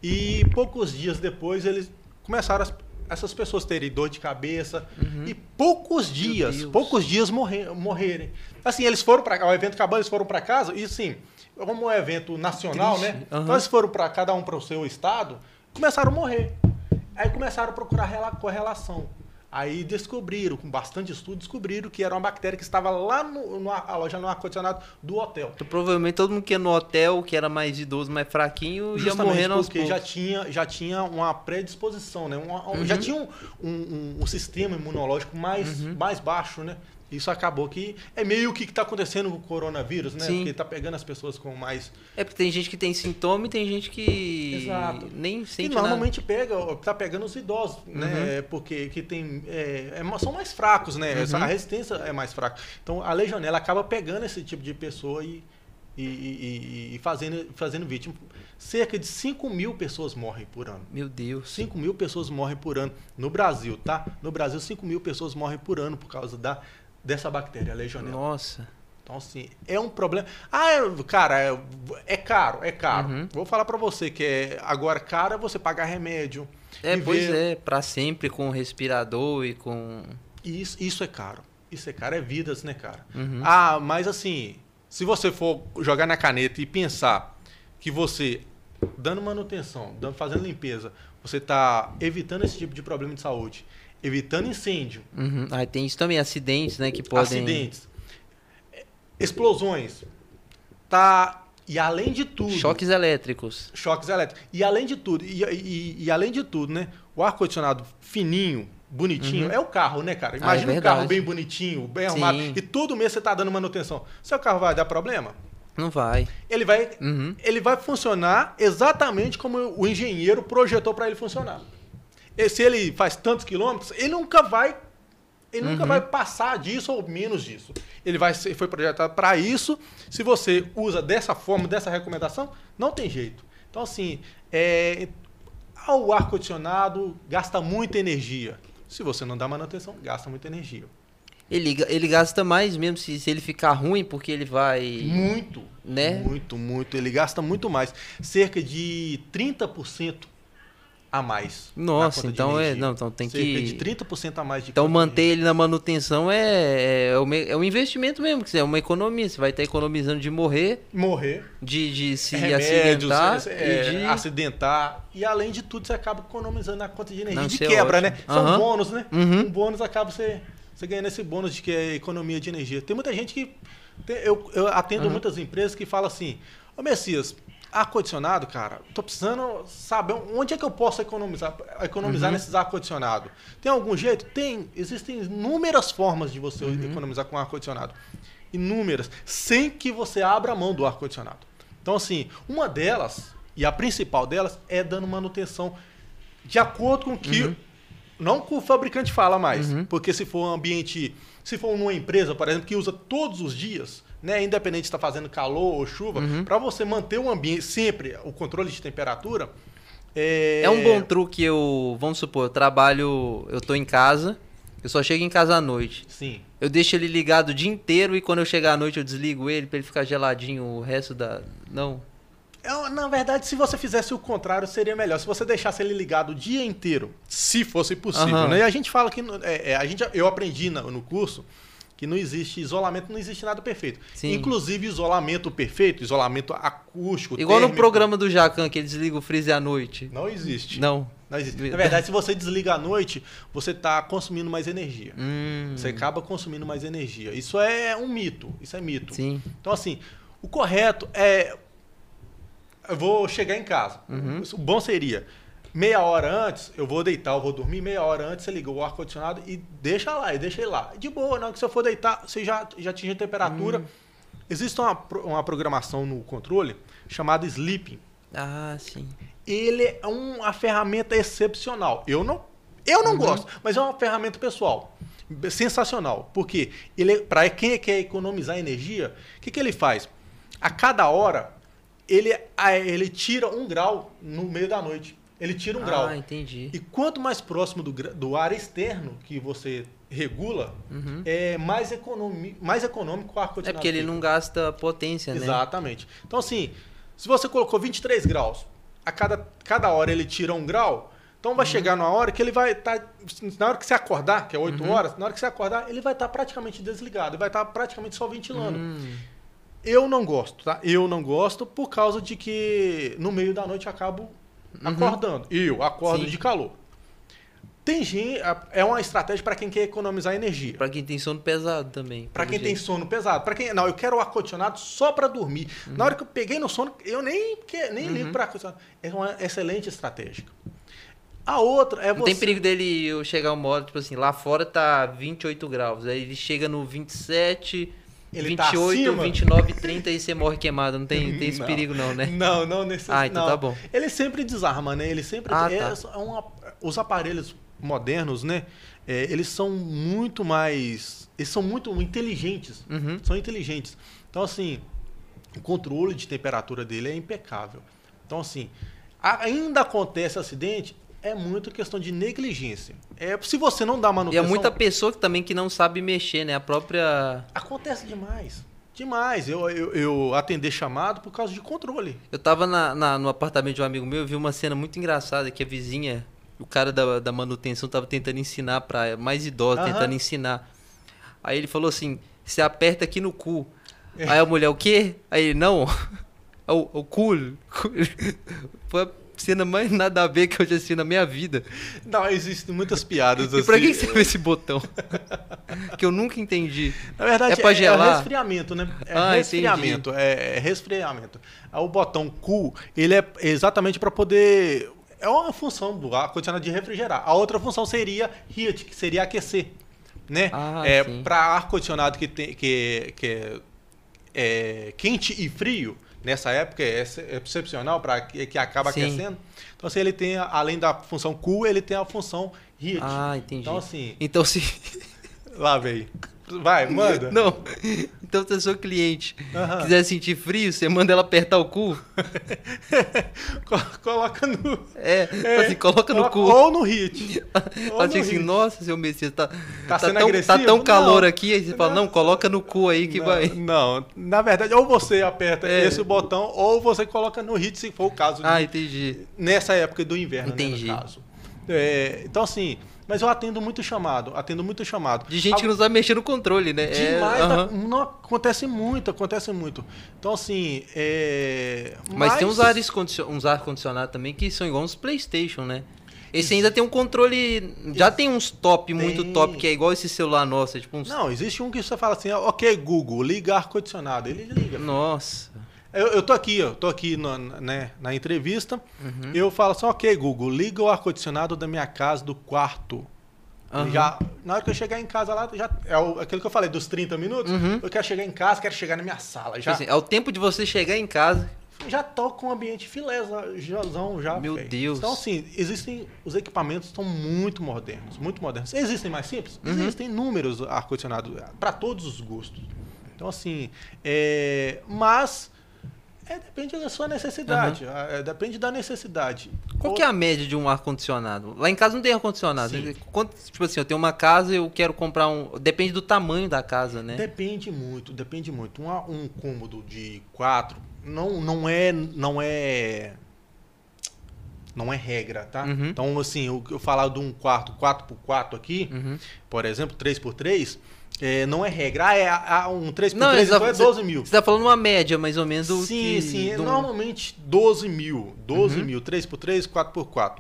e poucos dias depois eles começaram as, essas pessoas terem dor de cabeça uhum. e poucos dias, poucos dias morrer, morrerem. Assim, eles foram para o evento acabou, eles foram para casa e assim, como é um evento nacional, Triste. né? Uhum. Então eles foram para cada um para o seu estado, começaram a morrer. Aí começaram a procurar correlação. Aí descobriram, com bastante estudo, descobriram que era uma bactéria que estava lá no, no a loja no ar-condicionado do hotel. Então, provavelmente todo mundo que ia no hotel, que era mais idoso, mais fraquinho, ia morrendo aos porque já tinha, já tinha uma predisposição, né? Uma, uhum. Já tinha um, um, um, sistema imunológico mais, uhum. mais baixo, né? Isso acabou que é meio que está acontecendo com o coronavírus, né? Sim. Porque está pegando as pessoas com mais. É porque tem gente que tem sintoma e tem gente que Exato. nem sente E normalmente nada. pega, está pegando os idosos, né? uhum. né? Porque que tem é, é, são mais fracos, né? Uhum. A resistência é mais fraca. Então a legionela acaba pegando esse tipo de pessoa e, e, e, e fazendo, fazendo vítima. Cerca de 5 mil pessoas morrem por ano. Meu Deus. 5 mil pessoas morrem por ano no Brasil, tá? No Brasil, 5 mil pessoas morrem por ano por causa da, dessa bactéria, a legionela. Nossa. Então, assim, é um problema. Ah, é, cara, é, é caro, é caro. Uhum. Vou falar para você que é agora caro é você pagar remédio. É, pois é, para sempre com respirador e com. Isso, isso é caro. Isso é caro, é vidas, né, cara? Uhum. Ah, mas assim, se você for jogar na caneta e pensar que você, dando manutenção, dando, fazendo limpeza, você está evitando esse tipo de problema de saúde, evitando incêndio. Uhum. Ah, tem isso também, acidentes, né, que podem... Acidentes. Explosões. Tá... E além de tudo... Choques elétricos. Choques elétricos. E além de tudo, e, e, e além de tudo, né, o ar-condicionado fininho, bonitinho. Uhum. É o carro, né, cara? Imagina ah, é um carro bem bonitinho, bem Sim. arrumado. E todo mês você tá dando manutenção. Seu carro vai dar problema? Não vai. Ele vai, uhum. ele vai funcionar exatamente como o engenheiro projetou para ele funcionar. Se ele faz tantos quilômetros, ele nunca vai ele uhum. nunca vai passar disso ou menos disso. Ele vai ser, foi projetado para isso. Se você usa dessa forma, dessa recomendação, não tem jeito. Então, assim, é, o ar-condicionado gasta muita energia. Se você não dá manutenção, gasta muita energia. Ele, ele gasta mais mesmo se, se ele ficar ruim, porque ele vai. Muito. Né? Muito, muito. Ele gasta muito mais. Cerca de 30% a mais. Nossa, então é. Não, então tem Cerca que. de 30% a mais de Então manter ele na manutenção é, é, é, um investimento mesmo, que é uma economia. Você vai estar economizando de morrer. Morrer. De, de se Remédios, acidentar. É, e de... Acidentar. E além de tudo, você acaba economizando na conta de energia. Não, de quebra, é né? São uhum. bônus, né? Uhum. Um bônus acaba você, você ganhando esse bônus de que é economia de energia. Tem muita gente que. Tem, eu, eu atendo uhum. muitas empresas que falam assim: Ô Messias, Ar-condicionado, cara, tô precisando saber onde é que eu posso economizar, economizar uhum. nesses ar-condicionado. Tem algum jeito? Tem. Existem inúmeras formas de você uhum. economizar com ar-condicionado. Inúmeras. Sem que você abra a mão do ar-condicionado. Então, assim, uma delas, e a principal delas, é dando manutenção de acordo com o que. Uhum. Não que o fabricante fala mais. Uhum. Porque se for um ambiente. Se for numa empresa, por exemplo, que usa todos os dias né, independente de estar tá fazendo calor ou chuva, uhum. para você manter o ambiente sempre, o controle de temperatura. É... é um bom truque. Eu, vamos supor, eu trabalho, eu tô em casa, eu só chego em casa à noite. Sim. Eu deixo ele ligado o dia inteiro e quando eu chegar à noite eu desligo ele para ele ficar geladinho o resto da. Não. Eu, na verdade, se você fizesse o contrário, seria melhor. Se você deixasse ele ligado o dia inteiro, se fosse possível. Uhum. Né? E a gente fala que. É, é, a gente, eu aprendi no, no curso que não existe isolamento, não existe nada perfeito. Sim. Inclusive isolamento perfeito, isolamento acústico. Igual térmico, no programa do Jacan, que ele desliga o freezer à noite. Não existe. Não. Não existe. Na verdade, se você desliga à noite, você está consumindo mais energia. Hum. Você acaba consumindo mais energia. Isso é um mito. Isso é mito. Sim. Então, assim, o correto é. Eu vou chegar em casa. Uhum. O bom seria meia hora antes, eu vou deitar, eu vou dormir, meia hora antes você liga o ar-condicionado e deixa lá, e deixa ele lá. De boa, hora que você for deitar, você já, já atinge a temperatura. Hum. Existe uma, uma programação no controle chamada Sleeping. Ah, sim. Ele é uma ferramenta excepcional. Eu não, eu não uhum. gosto, mas é uma ferramenta pessoal. Sensacional. Porque ele, para quem quer economizar energia, o que, que ele faz? A cada hora, ele, ele tira um grau no meio da noite ele tira um ah, grau. Ah, entendi. E quanto mais próximo do, do ar externo que você regula, uhum. é mais, economi, mais econômico o ar-condicionado. É porque ele não gasta potência, né? Exatamente. Então, assim, se você colocou 23 graus, a cada, cada hora ele tira um grau, então vai uhum. chegar numa hora que ele vai estar. Tá, na hora que você acordar, que é 8 uhum. horas, na hora que você acordar, ele vai estar tá praticamente desligado, ele vai estar tá praticamente só ventilando. Hum. Eu não gosto, tá? Eu não gosto por causa de que no meio da noite eu acabo uhum. acordando. Eu acordo Sim. de calor. Tem gente, é uma estratégia para quem quer economizar energia. Para quem tem sono pesado também. Para quem jeito. tem sono pesado. Para quem não, eu quero o ar condicionado só para dormir. Uhum. Na hora que eu peguei no sono, eu nem nem uhum. ligo para ar condicionado. É uma excelente estratégia. A outra é Não tem perigo dele eu chegar um modo, tipo assim, lá fora tá 28 graus, aí ele chega no 27, ele 28, tá 29, 30 e você morre queimado. Não tem, tem esse não. perigo não, né? Não, não necessariamente. Ah, então não. tá bom. Ele sempre desarma, né? Ele sempre... Ah, é, tá. é uma, os aparelhos modernos, né? É, eles são muito mais... Eles são muito inteligentes. Uhum. São inteligentes. Então, assim, o controle de temperatura dele é impecável. Então, assim, ainda acontece acidente, é muito questão de negligência. É, se você não dá manutenção... E é muita pessoa que, também que não sabe mexer, né? A própria... Acontece demais. Demais. Eu, eu, eu atender chamado por causa de controle. Eu tava na, na, no apartamento de um amigo meu e vi uma cena muito engraçada que a vizinha, o cara da, da manutenção tava tentando ensinar para mais idosos, tentando ensinar. Aí ele falou assim, você aperta aqui no cu. É. Aí a mulher, o quê? Aí ele, não, o, o cu. Foi cena mais nada a ver que eu já assisti na minha vida. Não, existem muitas piadas assim. E pra que serve esse botão? que eu nunca entendi. Na verdade, é, pra gelar? é resfriamento, né? É ah, resfriamento. É, é, resfriamento. O botão Q, ele é exatamente para poder. É uma função do ar-condicionado de refrigerar. A outra função seria heat, que seria aquecer. Né? Ah, é, para ar-condicionado que, tem, que, que é, é quente e frio, nessa época é, é excepcional para que, acaba Sim. aquecendo. Então, assim, ele tem, além da função cool, ele tem a função heat. Ah, entendi. Então, assim. Então, se. Lá vem. Vai, manda. Não. Então, se a sua cliente uhum. quiser sentir frio, você manda ela apertar o cu. coloca no. É, é assim, coloca, coloca, no cu. Ou no hit. Ela diz assim, nossa, seu Messias, tá, tá, tá, tão, tá tão calor não, aqui. Aí você fala, não, coloca no cu aí que não, vai. Não, na verdade, ou você aperta é. esse botão, ou você coloca no hit, se for o caso. Ah, de, entendi. Nessa época do inverno, entendi. Né, no caso. É, então, assim, mas eu atendo muito chamado, atendo muito chamado. De gente a... que não sabe mexer no controle, né? Demais, é, uhum. não, acontece muito, acontece muito. Então, assim, é... Mas, Mas... tem uns uns ar condicionado também que são igual uns Playstation, né? Esse ainda tem um controle. Já tem uns top, tem. muito top, que é igual esse celular nosso. É tipo uns... Não, existe um que você fala assim, ok, Google, liga ar-condicionado. Ele liga. Nossa. Eu, eu tô aqui, ó, tô aqui no, né, na entrevista. Uhum. Eu falo assim, ok, Google, liga o ar-condicionado da minha casa, do quarto. Uhum. Já, na hora que eu chegar em casa lá, já é o, aquilo que eu falei dos 30 minutos. Uhum. Eu quero chegar em casa, quero chegar na minha sala. Já, assim, é o tempo de você chegar em casa. Já tô com o ambiente filézão já. Meu Deus. Então, assim, existem. Os equipamentos estão muito modernos. Muito modernos. Existem mais simples? Uhum. Existem números ar-condicionado para todos os gostos. Então, assim. É, mas é, depende da sua necessidade. Uhum. É, depende da necessidade. Qual que é a média de um ar-condicionado? Lá em casa não tem ar-condicionado. Tipo assim, eu tenho uma casa e eu quero comprar um. Depende do tamanho da casa, né? Depende muito, depende muito. Um, um cômodo de quatro não, não é. Não é. Não é regra, tá? Uhum. Então, assim, eu, eu falar de um quarto 4x4 aqui, uhum. por exemplo, 3x3, é, não é regra. Ah, é a, um 3x3 não, então é 12 mil. Você está falando uma média, mais ou menos. Sim, que, sim. Do... Normalmente 12 mil. 12 uhum. mil. 3x3, 4x4.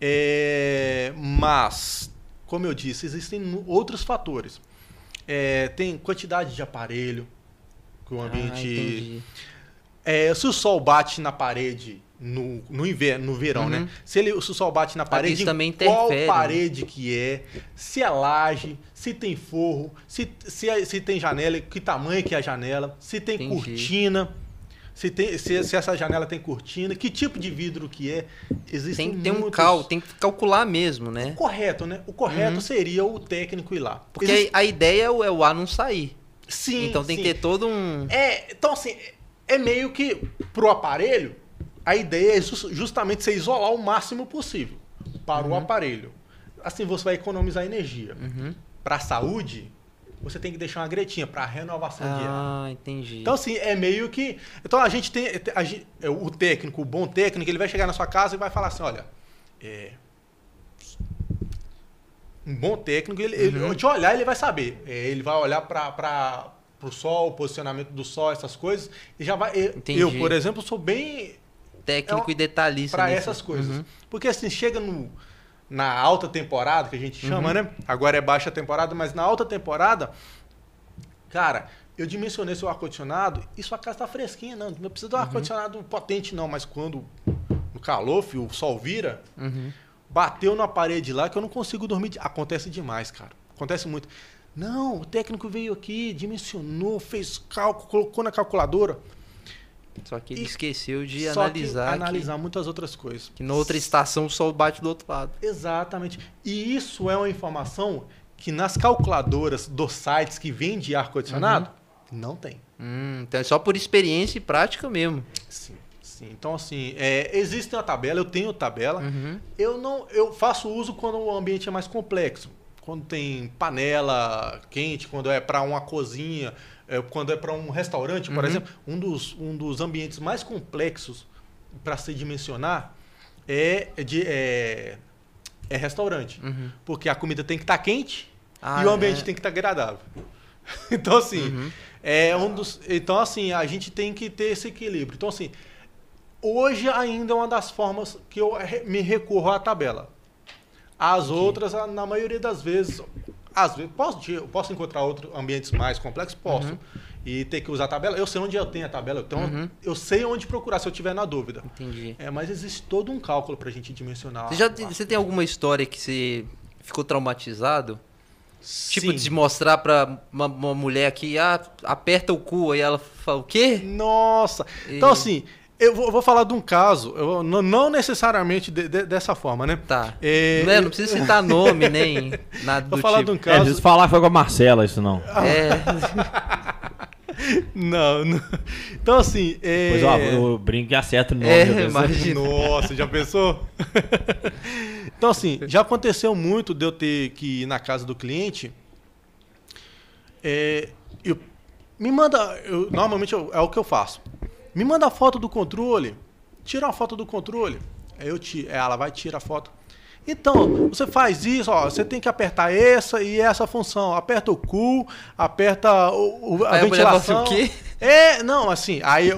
É, mas, como eu disse, existem outros fatores. É, tem quantidade de aparelho que o ah, ambiente. Ah, é, se o sol bate na parede no, no inverno, no verão, né? uhum. né? Se, ele, se o sol bate na parede, também qual né? parede que é, se é laje, se tem forro, se, se, é, se tem janela, que tamanho que é a janela, se tem Entendi. cortina, se, tem, se, se, essa janela tem cortina, que tipo de vidro que é. Existem tem que ter muitos... um cal, tem que calcular mesmo, né? O correto, né? O correto uhum. seria o técnico ir lá. Porque Existe... a ideia é o, é o ar não sair. Sim. Então tem sim. que ter todo um. É, então assim, é meio que pro aparelho a ideia é justamente você isolar o máximo possível para uhum. o aparelho. Assim você vai economizar energia. Uhum. Para a saúde, você tem que deixar uma gretinha para renovação ah, de ar. Ah, entendi. Então, assim, é meio que. Então, a gente tem. A gente, é, o técnico, o bom técnico, ele vai chegar na sua casa e vai falar assim: olha. É, um bom técnico, ele, uhum. ele, de olhar, ele vai saber. É, ele vai olhar para o sol, o posicionamento do sol, essas coisas. E já vai. Eu, por exemplo, sou bem técnico é e detalhista. Para essas coisas. Uhum. Porque assim, chega no, na alta temporada, que a gente chama, uhum. né? Agora é baixa temporada, mas na alta temporada, cara, eu dimensionei seu ar-condicionado e sua casa está fresquinha, não. Não precisa de um uhum. ar-condicionado potente, não, mas quando no calor, filho, o sol vira, uhum. bateu na parede lá que eu não consigo dormir. Acontece demais, cara. Acontece muito. Não, o técnico veio aqui, dimensionou, fez cálculo, colocou na calculadora. Só que ele e, esqueceu de analisar. analisar que, muitas outras coisas. Que na outra estação o sol bate do outro lado. Exatamente. E isso é uma informação que nas calculadoras dos sites que vendem ar-condicionado, uhum. não tem. Hum, então é só por experiência e prática mesmo. Sim. Sim, então assim, é, existe uma tabela, eu tenho tabela. Uhum. Eu não, eu faço uso quando o ambiente é mais complexo. Quando tem panela quente, quando é para uma cozinha, é, quando é para um restaurante, por uhum. exemplo, um dos, um dos ambientes mais complexos para se dimensionar é, de, é, é restaurante. Uhum. Porque a comida tem que estar tá quente ah, e o ambiente é. tem que estar tá agradável. então, assim, uhum. é um dos. Então, assim, a gente tem que ter esse equilíbrio. Então, assim, hoje ainda é uma das formas que eu me recorro à tabela. As Aqui. outras, na maioria das vezes, às vezes posso, posso encontrar outros ambientes mais complexos? Posso. Uhum. E ter que usar a tabela. Eu sei onde eu tenho a tabela, então uhum. eu sei onde procurar se eu tiver na dúvida. Entendi. É, mas existe todo um cálculo para a gente dimensionar. Você, já, você tem alguma história que você ficou traumatizado? Sim. Tipo, de mostrar pra uma, uma, mulher que ah, aperta o cu, aí ela fala, o quê? Nossa! E... Então, assim, eu vou, vou, falar de um caso, eu, não necessariamente de, de, dessa forma, né? Tá. É, não, é, não precisa citar nome nem nada do vou falar tipo. de um caso. É, falar que foi com a Marcela, isso não. É. não, não, Então, assim. É... Pois, ó, o brinco e acerta o nome. É, imagina. Nossa, já pensou? então, assim, já aconteceu muito de eu ter que ir na casa do cliente. É, eu, me manda. Eu, normalmente eu, é o que eu faço me manda a foto do controle. Tira uma foto do controle. Aí eu te, ela vai tirar a foto. Então, você faz isso, ó, você tem que apertar essa e essa função. Aperta o cu, aperta o, o a aí ventilação. O quê? É, não, assim, aí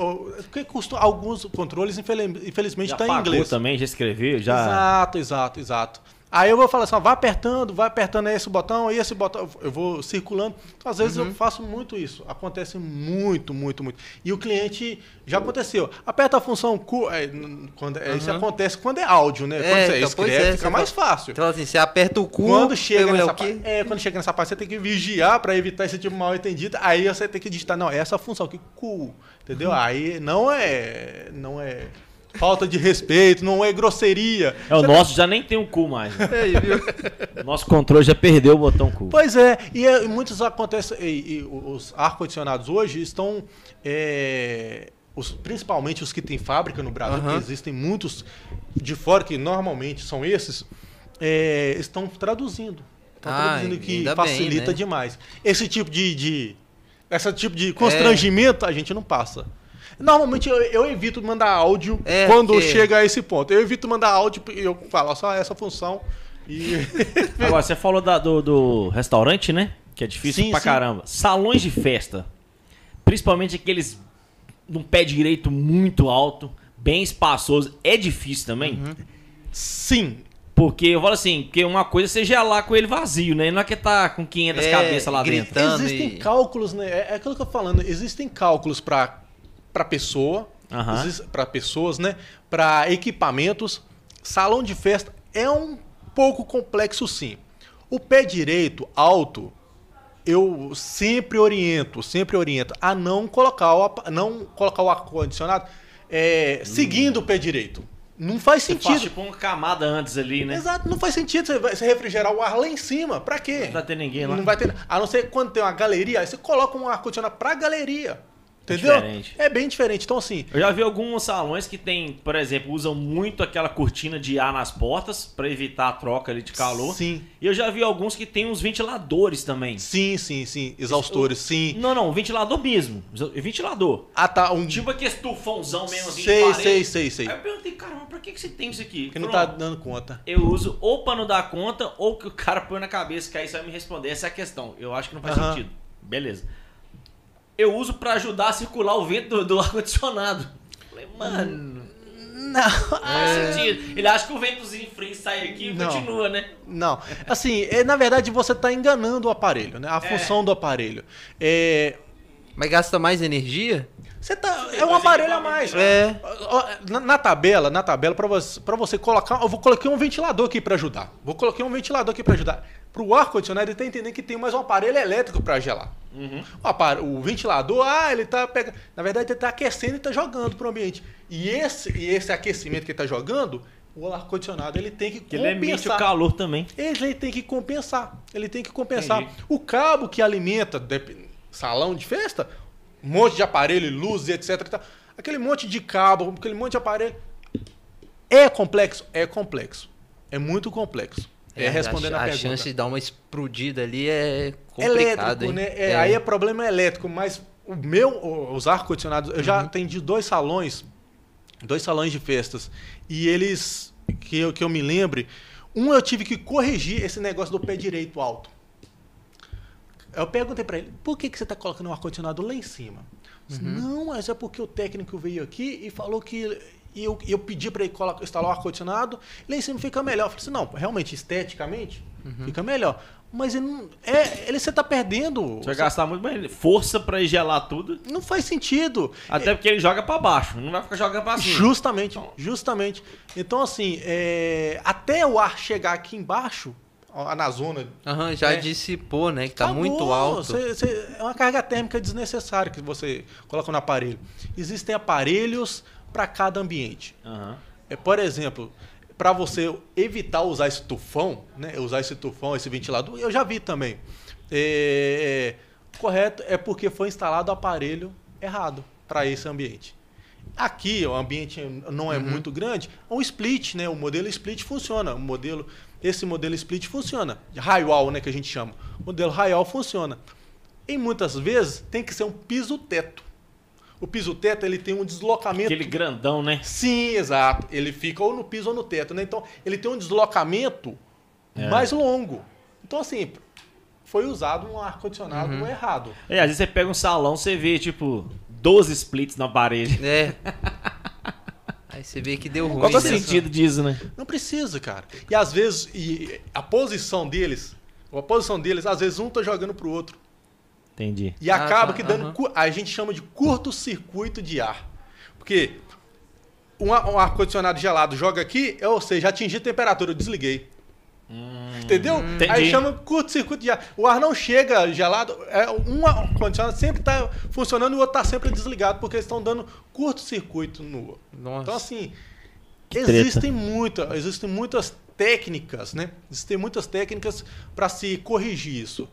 porque custa alguns controles infelizmente está em inglês. também, já escreveu, já. Exato, exato, exato. Aí eu vou falar assim, ó, vai apertando, vai apertando esse botão, esse botão, eu vou circulando. Então, às vezes uhum. eu faço muito isso. Acontece muito, muito, muito. E o cliente já aconteceu. Aperta a função Q, é, quando, uhum. Isso acontece quando é áudio, né? É, quando você então, escreve, é, fica mais fácil. Então assim, você aperta o cu, quando chega nessa parte, é, quando chega nessa parte, você tem que vigiar para evitar esse tipo mal entendido. Aí você tem que digitar, não, essa função aqui, Q, entendeu? Uhum. Aí não é, não é falta de respeito, não é grosseria. É, o nosso já nem tem o cu mais. Né? É, viu? Nosso controle já perdeu o botão cu. Pois é, e, é, muitos acontecem. E, e os ar-condicionados hoje estão. É, os, principalmente os que têm fábrica no Brasil, uhum. que existem muitos de fora, que normalmente são esses, é, estão traduzindo. Estão ah, traduzindo que facilita bem, né? demais. Esse tipo de, de. Esse tipo de constrangimento a gente não passa. Normalmente eu, eu evito mandar áudio é, quando que... chega a esse ponto. Eu evito mandar áudio e eu falo só essa função. E... Agora, você falou da, do, do, restaurante, né? Que é difícil sim, pra sim. caramba. Salões de festa. Principalmente aqueles num pé direito muito alto, bem espaçoso. É difícil também? Uhum. Sim. Porque eu falo assim, que uma coisa é você gelar com ele vazio, né? Não é que tá com 500 é, cabeças lá dentro. Existem e... cálculos, né? É, é aquilo que eu tô falando. Existem cálculos para para pessoa, uhum. para pessoas, né? Para equipamentos. Salão de festa é um pouco complexo, sim. O pé direito alto, eu sempre oriento, sempre oriento a não colocar o, não colocar o ar condicionado é, hum. seguindo o pé direito. Não faz sentido. Você faz tipo uma camada antes ali, né? Exato, não faz sentido você, você refrigerar o ar lá em cima. Pra quê? Não vai ter ninguém lá. Não vai ter. A não ser quando tem uma galeria, aí você coloca um ar condicionado pra galeria. Entendeu? Diferente. É bem diferente. Então, assim. Eu já vi alguns salões que tem, por exemplo, usam muito aquela cortina de ar nas portas para evitar a troca ali de calor. Sim. E eu já vi alguns que tem uns ventiladores também. Sim, sim, sim. Exaustores, sim. Não, não, ventilador mesmo. Ventilador. Ah, tá. Um... Tipo aquele estufãozão mesmo assim. Sei, sei, sei, sei. Aí eu perguntei, caramba, pra que, que você tem isso aqui? Que não tá dando conta. Eu uso ou pra não dar conta ou que o cara põe na cabeça, que aí você vai me responder. Essa é a questão. Eu acho que não faz uh -huh. sentido. Beleza eu uso para ajudar a circular o vento do, do ar-condicionado. Falei, mano. Não. Faz sentido. Ele acha que o ventozinho frio sai aqui e continua, né? Não. Assim, é, na verdade você está enganando o aparelho, né? A é. função do aparelho. É... Mas gasta mais energia? Você tá, é um aparelho a mais. É. Na, na tabela, na tabela, para você, pra você colocar. Eu vou colocar um ventilador aqui para ajudar. Vou colocar um ventilador aqui para ajudar. Para o ar-condicionado, ele tá entendendo que tem mais um aparelho elétrico para gelar. Uhum. O, aparelho, o, ventilador, ah, ele tá pegando. Na verdade, ele tá aquecendo e tá jogando pro ambiente. E esse, e esse aquecimento que ele tá jogando, o ar-condicionado ele tem que compensar. Ele emite o calor também. Ele, tem que compensar. Ele tem que compensar. Entendi. O cabo que alimenta salão de festa, um monte de aparelho, luzes, etc. Aquele monte de cabo, aquele monte de aparelho. É complexo? É complexo. É muito complexo. É, é respondendo a, a, a pergunta. A chance de dar uma explodida ali é complicado. Elétrico, né? É, é. Aí é problema elétrico, mas o meu, os ar-condicionados, eu já uhum. atendi dois salões, dois salões de festas, e eles, que eu, que eu me lembre, um eu tive que corrigir esse negócio do pé direito alto. Eu perguntei para ele, por que, que você está colocando o ar-condicionado lá em cima? Uhum. Não, mas é porque o técnico veio aqui e falou que. E eu, eu pedi para ele instalar o ar-condicionado, lá em cima fica melhor. Eu falei assim, não, realmente, esteticamente, uhum. fica melhor. Mas ele não, é, ele, você está perdendo. Você vai gastar muito mais força para gelar tudo. Não faz sentido. Até é, porque ele joga para baixo, não vai ficar jogando para cima. Justamente, então. justamente. Então, assim, é, até o ar chegar aqui embaixo, na zona. Uhum, já é. dissipou, né? Que está muito alto. Cê, cê, é uma carga térmica desnecessária que você coloca no aparelho. Existem aparelhos para cada ambiente. Uhum. É, por exemplo, para você evitar usar esse tufão, né? Usar esse tufão, esse ventilador, eu já vi também. É, é, correto é porque foi instalado o aparelho errado para esse ambiente. Aqui o ambiente não é uhum. muito grande, o split, né? O modelo split funciona. O modelo esse modelo split funciona. Raio né, que a gente chama. O modelo raio funciona. E muitas vezes tem que ser um piso-teto. O piso-teto ele tem um deslocamento. Aquele grandão, né? Sim, exato. Ele fica ou no piso ou no teto, né? Então ele tem um deslocamento é. mais longo. Então assim, foi usado um ar condicionado uhum. errado. É, às vezes você pega um salão, você vê tipo 12 splits na parede. É. Aí você vê que deu ruim. Qual é o sentido disso, né? Não precisa, cara. E às vezes, e a posição deles, a posição deles, às vezes um tá jogando pro outro. Entendi. E ah, acaba tá, que dando. Uh -huh. A gente chama de curto-circuito de ar. Porque um, ar-condicionado gelado joga aqui, ou seja, atingi a temperatura, eu desliguei. Hum, Entendeu? Entendi. Aí chama curto-circuito de ar. O ar não chega gelado. É, um ar-condicionado sempre está funcionando e o outro está sempre desligado, porque eles estão dando curto-circuito no. Nossa. Então, assim, existem, muita, existem muitas técnicas, né? Existem muitas técnicas para se corrigir isso.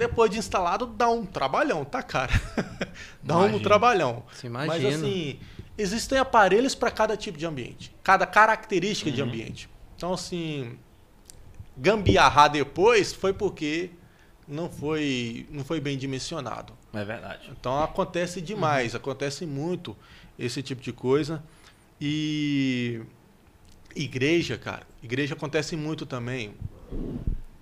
Depois de instalado, dá um trabalhão, tá, cara? dá Imagina. um trabalhão. Se imagina. Mas assim, existem aparelhos para cada tipo de ambiente, cada característica uhum. de ambiente. Então, assim, gambiarrar depois foi porque não foi, não foi bem dimensionado. É verdade. Então acontece demais, uhum. acontece muito esse tipo de coisa. E igreja, cara, igreja acontece muito também.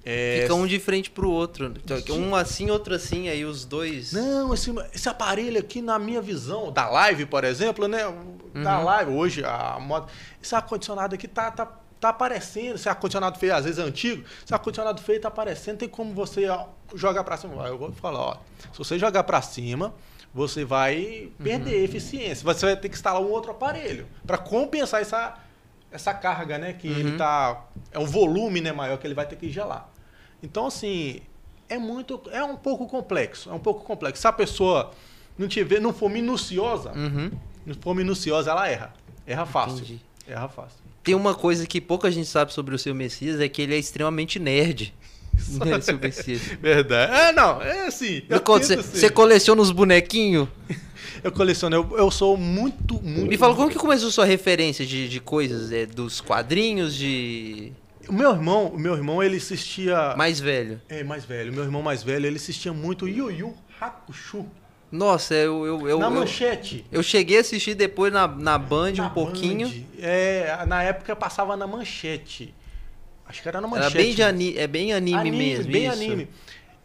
É... Fica um de frente pro outro. Um assim, outro assim, aí os dois. Não, esse, esse aparelho aqui, na minha visão, da live, por exemplo, né? Da uhum. live, hoje, a moda. Esse ar-condicionado aqui tá, tá tá aparecendo, se ar-condicionado feio às vezes é antigo, se ar-condicionado feio tá aparecendo, tem como você jogar para cima. Eu vou falar, ó, se você jogar para cima, você vai perder uhum. eficiência. Você vai ter que instalar um outro aparelho para compensar essa, essa carga, né? Que uhum. ele tá. É um volume né, maior que ele vai ter que gelar. Então, assim, é muito. É um pouco complexo. É um pouco complexo. Se a pessoa não tiver, não for minuciosa, uhum. não for minuciosa, ela erra. Erra fácil. Entendi. Erra fácil. Tem uma coisa que pouca gente sabe sobre o seu Messias, é que ele é extremamente nerd. Messias. Verdade. É, não, é assim. Você coleciona os bonequinhos? eu coleciono, eu, eu sou muito, muito. Me fala, como que começou sua referência de, de coisas? É, dos quadrinhos, de. O meu irmão, o meu irmão, ele assistia. Mais velho. É, mais velho. O meu irmão mais velho, ele assistia muito Yu Yu Hakusho. Nossa, eu. eu, eu na eu, manchete. Eu, cheguei a assistir depois na, na Band na um pouquinho. Band. É, na época passava na manchete. Acho que era na manchete. Era bem de ani é bem anime, anime mesmo. Bem isso. anime.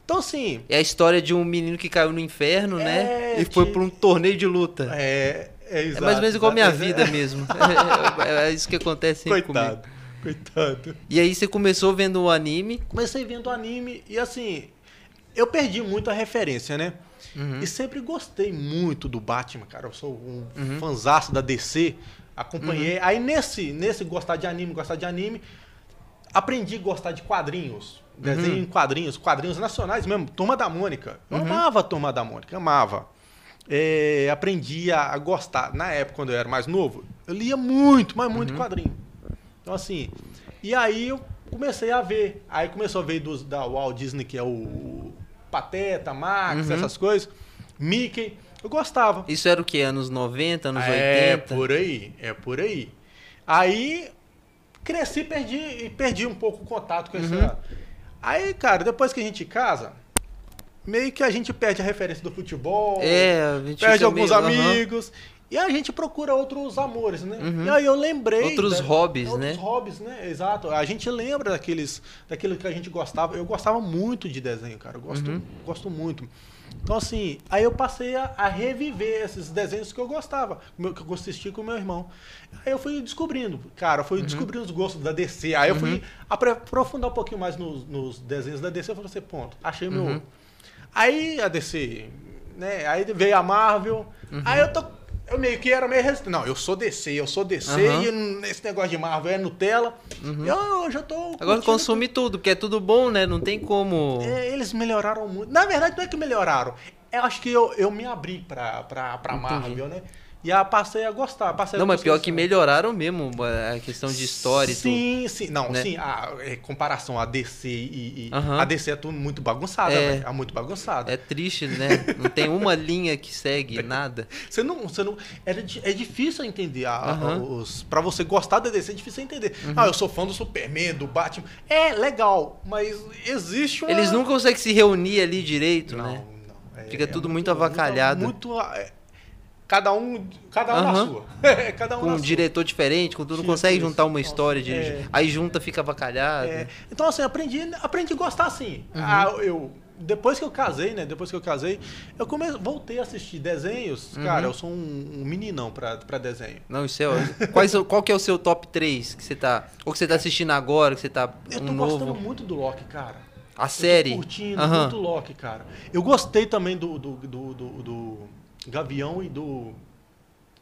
Então, assim. É a história de um menino que caiu no inferno, né? é, né? E foi para um torneio de luta. É, é exato. É mais ou menos igual a minha vida mesmo. É, é, isso que acontece sempre Coitado. Comigo. Coitado. E aí você começou vendo o anime? Comecei vendo o anime e assim, eu perdi muito a referência, né? Uhum. E sempre gostei muito do Batman, cara. Eu sou um uhum. fanzaço da DC. Acompanhei. Uhum. Aí nesse, nesse gostar de anime, gostar de anime, aprendi a gostar de quadrinhos. Desenho uhum. em quadrinhos, quadrinhos nacionais mesmo. Turma da Mônica. Eu uhum. amava a Turma da Mônica, amava. É, aprendi a, gostar. Na época, quando eu era mais novo, eu lia muito, mas muito uhum. quadrinho. Então, assim. E aí eu comecei a ver. Aí começou a ver dos, da Walt Disney, que é o Pateta, Max, uhum. essas coisas. Mickey. Eu gostava. Isso era o que? Anos 90, anos é, 80? É por aí, é por aí. Aí cresci e perdi, perdi um pouco o contato com esse uhum. Aí, cara, depois que a gente casa, meio que a gente perde a referência do futebol, é, perde alguns meio, amigos. Uhum. E a gente procura outros amores, né? Uhum. E aí eu lembrei. Outros da, hobbies, outros né? Outros hobbies, né? Exato. A gente lembra daqueles, daquilo que a gente gostava. Eu gostava muito de desenho, cara. Eu gosto, uhum. gosto muito. Então, assim, aí eu passei a, a, reviver esses desenhos que eu gostava, que eu assisti com o meu irmão. Aí eu fui descobrindo, cara, eu fui uhum. descobrindo os gostos da DC. Aí eu fui uhum. aprofundar um pouquinho mais nos, nos, desenhos da DC. Eu falei assim, ponto, achei meu. Uhum. Aí a DC, né? Aí veio a Marvel. Uhum. Aí eu tô eu meio que era meio resistente. Não, eu sou DC, eu sou DC uhum. e esse negócio de Marvel é Nutella. Uhum. Eu, eu já tô. Agora consome tudo. tudo, porque é tudo bom, né? Não tem como. É, eles melhoraram muito. Na verdade, não é que melhoraram. Eu acho que eu, eu me abri pra, pra, pra Marvel, né? E a passei a gostar. Passei não, a mas pior que melhoraram mesmo a questão de história sim, e tudo. Sim, Não, né? sim. A, a, comparação a DC e. e uhum. A DC é tudo muito bagunçada, é, é muito bagunçada. É triste, né? Não tem uma linha que segue, nada. Você não. Você não é, é difícil entender. A, uhum. os, pra você gostar da DC é difícil entender. Uhum. Ah, eu sou fã do Superman, do Batman. É legal, mas existe uma... Eles não conseguem se reunir ali direito, não, né? Não, é, Fica tudo muito, muito avacalhado. Muito. muito é, cada um, cada um uhum. na sua. cada um com um sua. diretor diferente, com tudo, não consegue isso. juntar uma história, de, é. aí junta, fica avacalhado. É. Então, assim, aprendi, aprendi a gostar assim. Uhum. Ah, eu, depois que eu casei, né? Depois que eu casei, eu comecei, voltei a assistir desenhos. Uhum. Cara, eu sou um, um meninão pra, pra desenho. Não, isso é. Quais, qual que é o seu top 3 que você tá. Ou que você tá assistindo agora, que você tá. Eu tô um gostando novo... muito do Loki, cara. A eu série? Tô curtindo uhum. muito Loki, cara. Eu gostei também do, do, do, do, do Gavião e do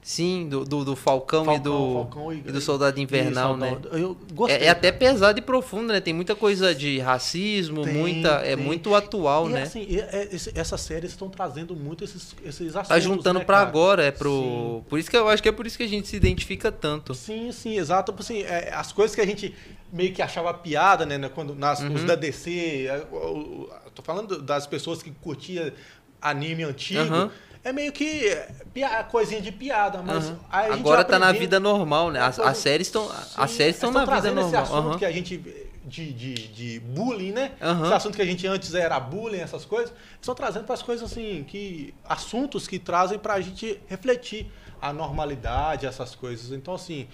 Sim, do, do, do Falcão, Falcão, e, do, Falcão e, e, do Soldado Invernal, né? Eu gostei. É, é, até pesado e profundo, né? Tem muita coisa de racismo, tem, muita, é tem. é muito atual, e, né? Assim, é, essas séries estão trazendo muito esses, esses assuntos. Tá juntando né, para agora, é pro. Sim. Por isso que eu acho que é por isso que a gente se identifica tanto. Sim, sim, exato. Assim, é, as coisas que a gente meio que achava piada, né? Quando nas, uhum. os da DC. Eu, eu tô falando das pessoas que curtiam anime antigo. Uhum é meio que pia, coisinha de piada, mas uhum. agora tá na vida normal, né? As, as séries estão as séries estão na vida normal. Esse assunto uhum. que a gente de, de, de bullying, né? Uhum. Esse assunto que a gente antes era bullying, essas coisas, estão trazendo para as coisas assim que assuntos que trazem para a gente refletir a normalidade, essas coisas. Então assim,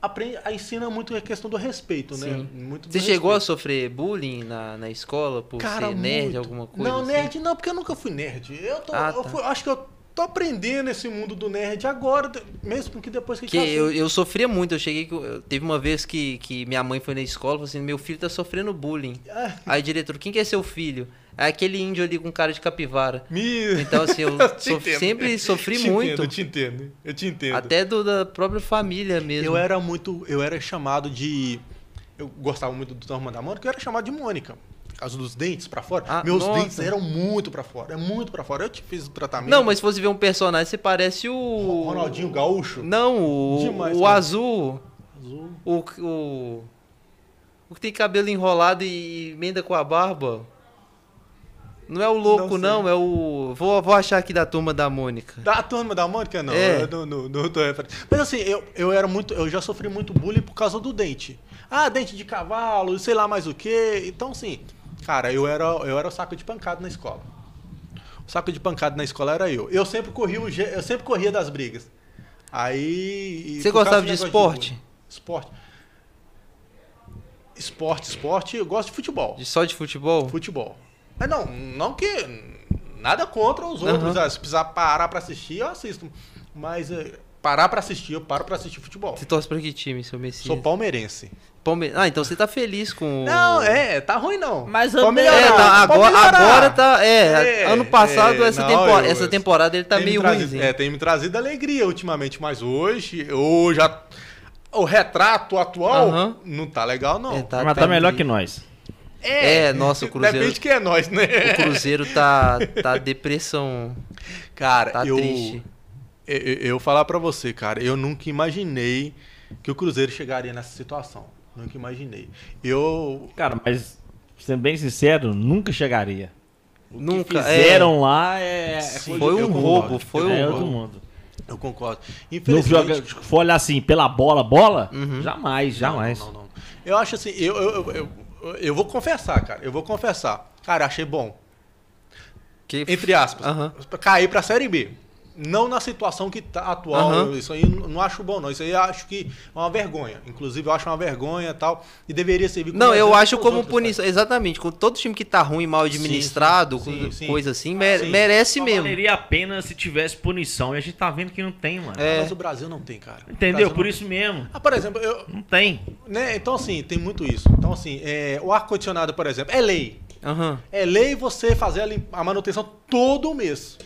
aprende, ensina muito a questão do respeito, né? Sim. né? Muito Você respeito. chegou a sofrer bullying na, na escola por Cara, ser nerd, muito. alguma coisa? Não, assim? nerd não, porque eu nunca fui nerd. Eu, tô, ah, eu tá. fui, acho que eu tô aprendendo esse mundo do nerd agora, mesmo porque depois que, que eu, eu sofria muito, eu cheguei teve uma vez que, que minha mãe foi na escola, falou assim, meu filho tá sofrendo bullying. Ah. Aí diretor, quem que é seu filho? É aquele índio ali com cara de capivara. Me... Então, assim, eu, eu sempre sofri te muito. Entendo, eu te entendo, eu te entendo. Até do, da própria família mesmo. Eu era muito. Eu era chamado de. Eu gostava muito do Turma da Mônica, eu era chamado de Mônica. Causa dos dentes para fora. Ah, Meus nossa. dentes eram muito para fora. É muito para fora. Eu te fiz o tratamento. Não, mas se você ver um personagem, você parece o. Ronaldinho Gaúcho? Não, o, Demais, o azul. Azul. O, o. O que tem cabelo enrolado e emenda com a barba. Não é o louco, não, não, é o. Vou, vou achar aqui da turma da Mônica. Da turma da Mônica, não. É. Eu não, não, não tô Mas assim, eu, eu era muito. Eu já sofri muito bullying por causa do dente. Ah, dente de cavalo, sei lá mais o quê. Então, assim, cara, eu era, eu era o saco de pancada na escola. O saco de pancada na escola era eu. Eu sempre corria, eu sempre corria das brigas. Aí. Você gostava de esporte? De esporte. Esporte, esporte, eu gosto de futebol. De só de futebol? Futebol. Mas não, não que. Nada contra os outros. Uhum. Se precisar parar para assistir, eu assisto. Mas é, parar pra assistir, eu paro pra assistir futebol. Você torce pra que time, seu Messias? Sou palmeirense. Palme... Ah, então você tá feliz com. Não, é, tá ruim não. Mas eu- É, tá, agora, agora tá. É, É, ano passado, é, essa, não, temporada, eu- essa temporada ele tá me meio trazido- ruimzinho. É, tem me trazido alegria ultimamente, mas hoje, eu já. O retrato atual não tá legal, não. É, tá- Mas tá melhor que nós. É, nossa, o Cruzeiro. Depende de quem é nós, né? O Cruzeiro tá, tá depressão. Cara, Tá eu, triste. eu. Eu falar pra você, cara, eu nunca imaginei que o Cruzeiro chegaria nessa situação. Nunca imaginei. Eu. Cara, mas, sendo bem sincero, nunca chegaria. O Nunca. que fizeram lá é. é Sim, Foi um roubo, foi um é roubo. outro mundo. Eu concordo. Não Infelizmente. joga, for olhar assim, pela bola, bola? Uhum. Jamais, jamais. Não, não, não. Eu acho assim, eu, eu, eu, eu, vou confessar, cara. Eu vou confessar. Cara, achei bom. Que... Entre aspas. Aham. Cair pra Série B. Não na situação que tá atual. Eu- Isso aí não acho bom, não. Isso aí eu acho que é uma vergonha. Inclusive, eu acho uma vergonha e tal. E deveria servir Não, eu acho como outros, punição. Exatamente. Com todo time que tá ruim, mal administrado, sim, com- sim. coisa assim, mere- Sim. merece Só mesmo. valeria a pena se tivesse punição. E a gente tá vendo que não tem, mano. cara. É. Mas o Brasil não tem, cara. Entendeu? Por isso mesmo. Ah, por exemplo, eu, Não tem. né, então assim, tem muito isso. Então assim, é, o ar-condicionado, por exemplo, é lei. Aham. É lei você fazer a, lim- a manutenção todo mês.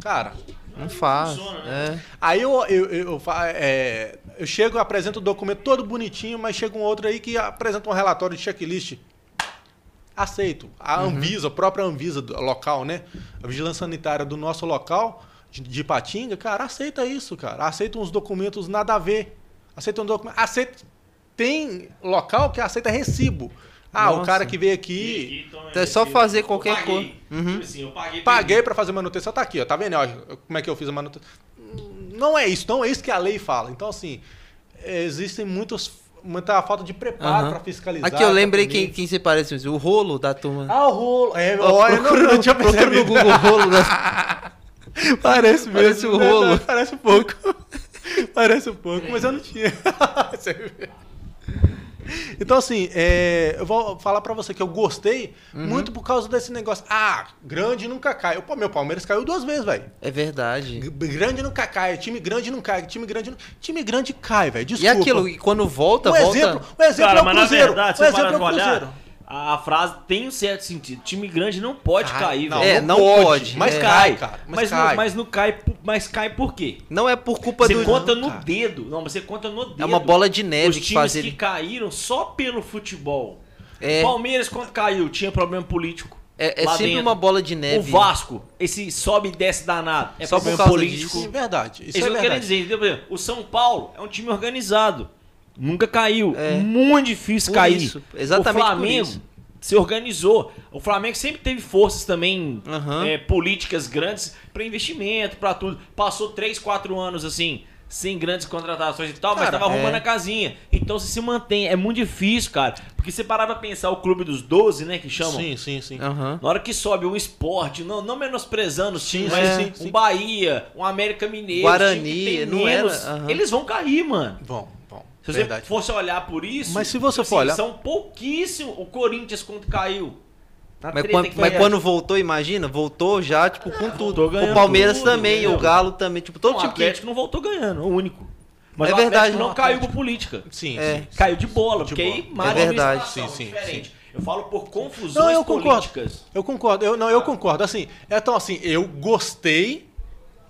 Cara, Não faz. funciona, É. aí eu, eu, eu, é, eu chego, apresento o documento todo bonitinho, mas chega um outro aí que apresenta um relatório de checklist. Aceito. A Anvisa, a própria Anvisa do- local, né? A vigilância sanitária do nosso local, de, de Patinga, cara, aceita isso, cara. Aceita uns documentos nada a ver. Aceita um documento. Aceita. Tem local que aceita recibo. Ah, o Nossa. cara que veio aqui. Então é só fazer qualquer coisa. Uhum. Tipo assim, eu paguei. Paguei pra fazer manutenção, tá aqui, ó. Tá vendo? Ó, como é que eu fiz a manutenção? Não é isso, não é isso que a lei fala. Então, assim, existem muitos, muita falta de preparo Aham. pra fiscalizar. Aqui eu lembrei quem, quem você parece, o rolo da turma. Ah, o rolo. É, procura não, não tinha procura no percebido. Google rolo da... Parece mesmo. Parece o né? rolo. Não, Parece um pouco. Parece um pouco, mas eu não tinha. Você vê. Então, assim, é, eu vou falar pra você que eu gostei Uhum. muito por causa desse negócio. Ah, grande nunca cai. Pô, meu Palmeiras caiu duas vezes, velho. É verdade. G- Grande nunca cai, time grande não cai, time grande não... Time grande cai, velho. E Desculpa. aquilo, e quando volta, um volta... exemplo, um exemplo Cara, é o mas na Cruzeiro. verdade, um exemplo é o Cruzeiro. olhar, a a frase tem um certo sentido. Time grande não pode Cai, cair, não, velho. É, não pode, Mas é. cai, cara. Mas, Mas, cai. não, mas não cai, por- mas cai por quê? Não é por culpa Você do... conta no cara. dedo. Não, você conta no dedo. É uma bola de neve Os que times faz que ele... caíram só pelo futebol. É. Palmeiras, quando caiu, tinha problema político. É, é sempre dentro. uma bola de O neve. Vasco, esse sobe e desce danado. É Só por problema causa político. disso. Sim, verdade. Isso Isso é eu verdade. quero dizer, O São Paulo é um time organizado. Nunca caiu. É. Muito difícil Por cair. isso, exatamente O por Flamengo isso. se organizou. O Flamengo sempre teve forças também, Aham. é, políticas grandes para investimento, para tudo. Passou 3, 4 anos assim, sem grandes contratações e tal, mas Cara, tava arrumando é. a casinha. Então se se mantém. É muito difícil, cara. Porque você parar pra pensar o clube dos 12, né, que chamam. Sim, sim, sim. Aham. Na hora que sobe um esporte, não, não menosprezando os times, Sim, mas sim, um sim. Bahia, um América Mineiro, Guarani, não menos, era, aham. eles vão cair, mano. Bom. Se você verdade. fosse olhar por isso, Mas se você assim, for olhar- são pouquíssimos. O Corinthians quando caiu. na Mas, treta quando, mas quando voltou, imagina, voltou já, tipo, com tudo. voltou ganhando O Palmeiras tudo, também, entendeu? o Galo também, tipo, todo Não, o time que... Atlético não voltou ganhando, o único. Mas É o verdade, Atlético não não, caiu por política. Sim, É. sim. Caiu de bola, De porque bola. aí má É verdade. Sim, sim, diferente. Eu falo por confusões Não, eu concordo. políticas. Eu concordo. Eu, não, eu concordo. Assim, então, assim, eu gostei.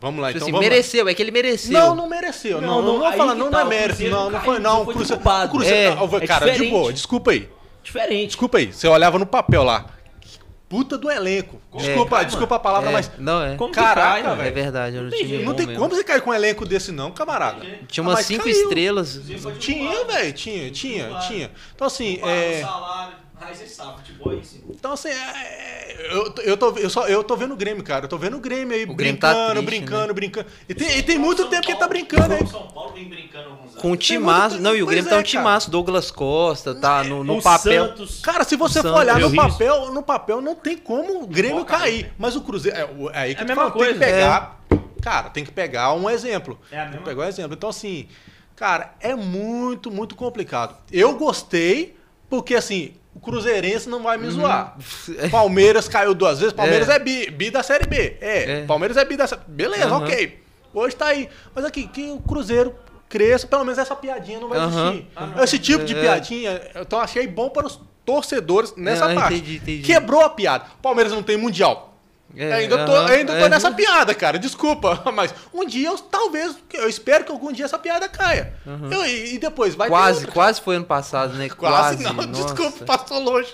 Vamos lá, Tipo então. assim, vamos lá. mereceu, é que ele mereceu. Não, não mereceu. Não, Não, não, não, não, tá, não é mérito. Não, não não caiu, foi, não. não O foi Cruzeiro, o Cruzeiro, É, não, é cara, de diferente. boa, desculpa aí. Diferente. Desculpa aí. Você olhava no papel lá. Que Puta do elenco. Desculpa, cai, desculpa a palavra, É, mas. não é. Como Caraca, cai, velho. É verdade, um tem. Não tem mesmo. como você cair com um elenco desse, não, camarada. Tinha Ah, umas mas cinco caiu. estrelas. Tinha, velho, tinha, tinha, tinha. Então, assim, é. salário, aí você sabe, futebol é isso. Então, assim, é, eu, eu, tô, eu, só, eu tô vendo o Grêmio, cara. Eu tô vendo o Grêmio aí Grêmio tá brincando, triste, brincando, brincando. E tem, e tem muito tempo que ele tá brincando aí. O São Paulo vem brincando alguns anos. Com o timaço. Não, e o Grêmio é, tá um timaço. Douglas Costa, tá no, no o papel. Santos. Cara, se você for olhar no vi isso. papel, no papel não tem como o Grêmio Pode cair. cair. Mas o Cruzeiro. É, o- é aí que É a mesma falando, tem que coisa. pegar. Cara, tem que pegar um exemplo. É a tem que mesma pegar um exemplo. Então, assim, cara, é muito, muito complicado. Eu gostei, porque assim, o Cruzeirense não vai me zoar. Palmeiras caiu duas vezes, Palmeiras é, bi, bi da Série B. É, É. Palmeiras é bi da Série Beleza, Aham. ok. Hoje tá aí. Mas aqui, que o Cruzeiro cresça, pelo menos essa piadinha não vai existir. Esse tipo de É. piadinha, então achei bom para os torcedores nessa É, parte. entendi, entendi. Quebrou a piada. Palmeiras não tem mundial. É, ainda tô, aham, ainda tô é. nessa piada, cara. Desculpa. Mas um dia, eu, talvez, eu espero que algum dia essa piada caia. Eu- e, e depois vai ter Quase, outra. quase foi ano passado, né? Quase, Quase, não. nossa. Desculpa, passou longe.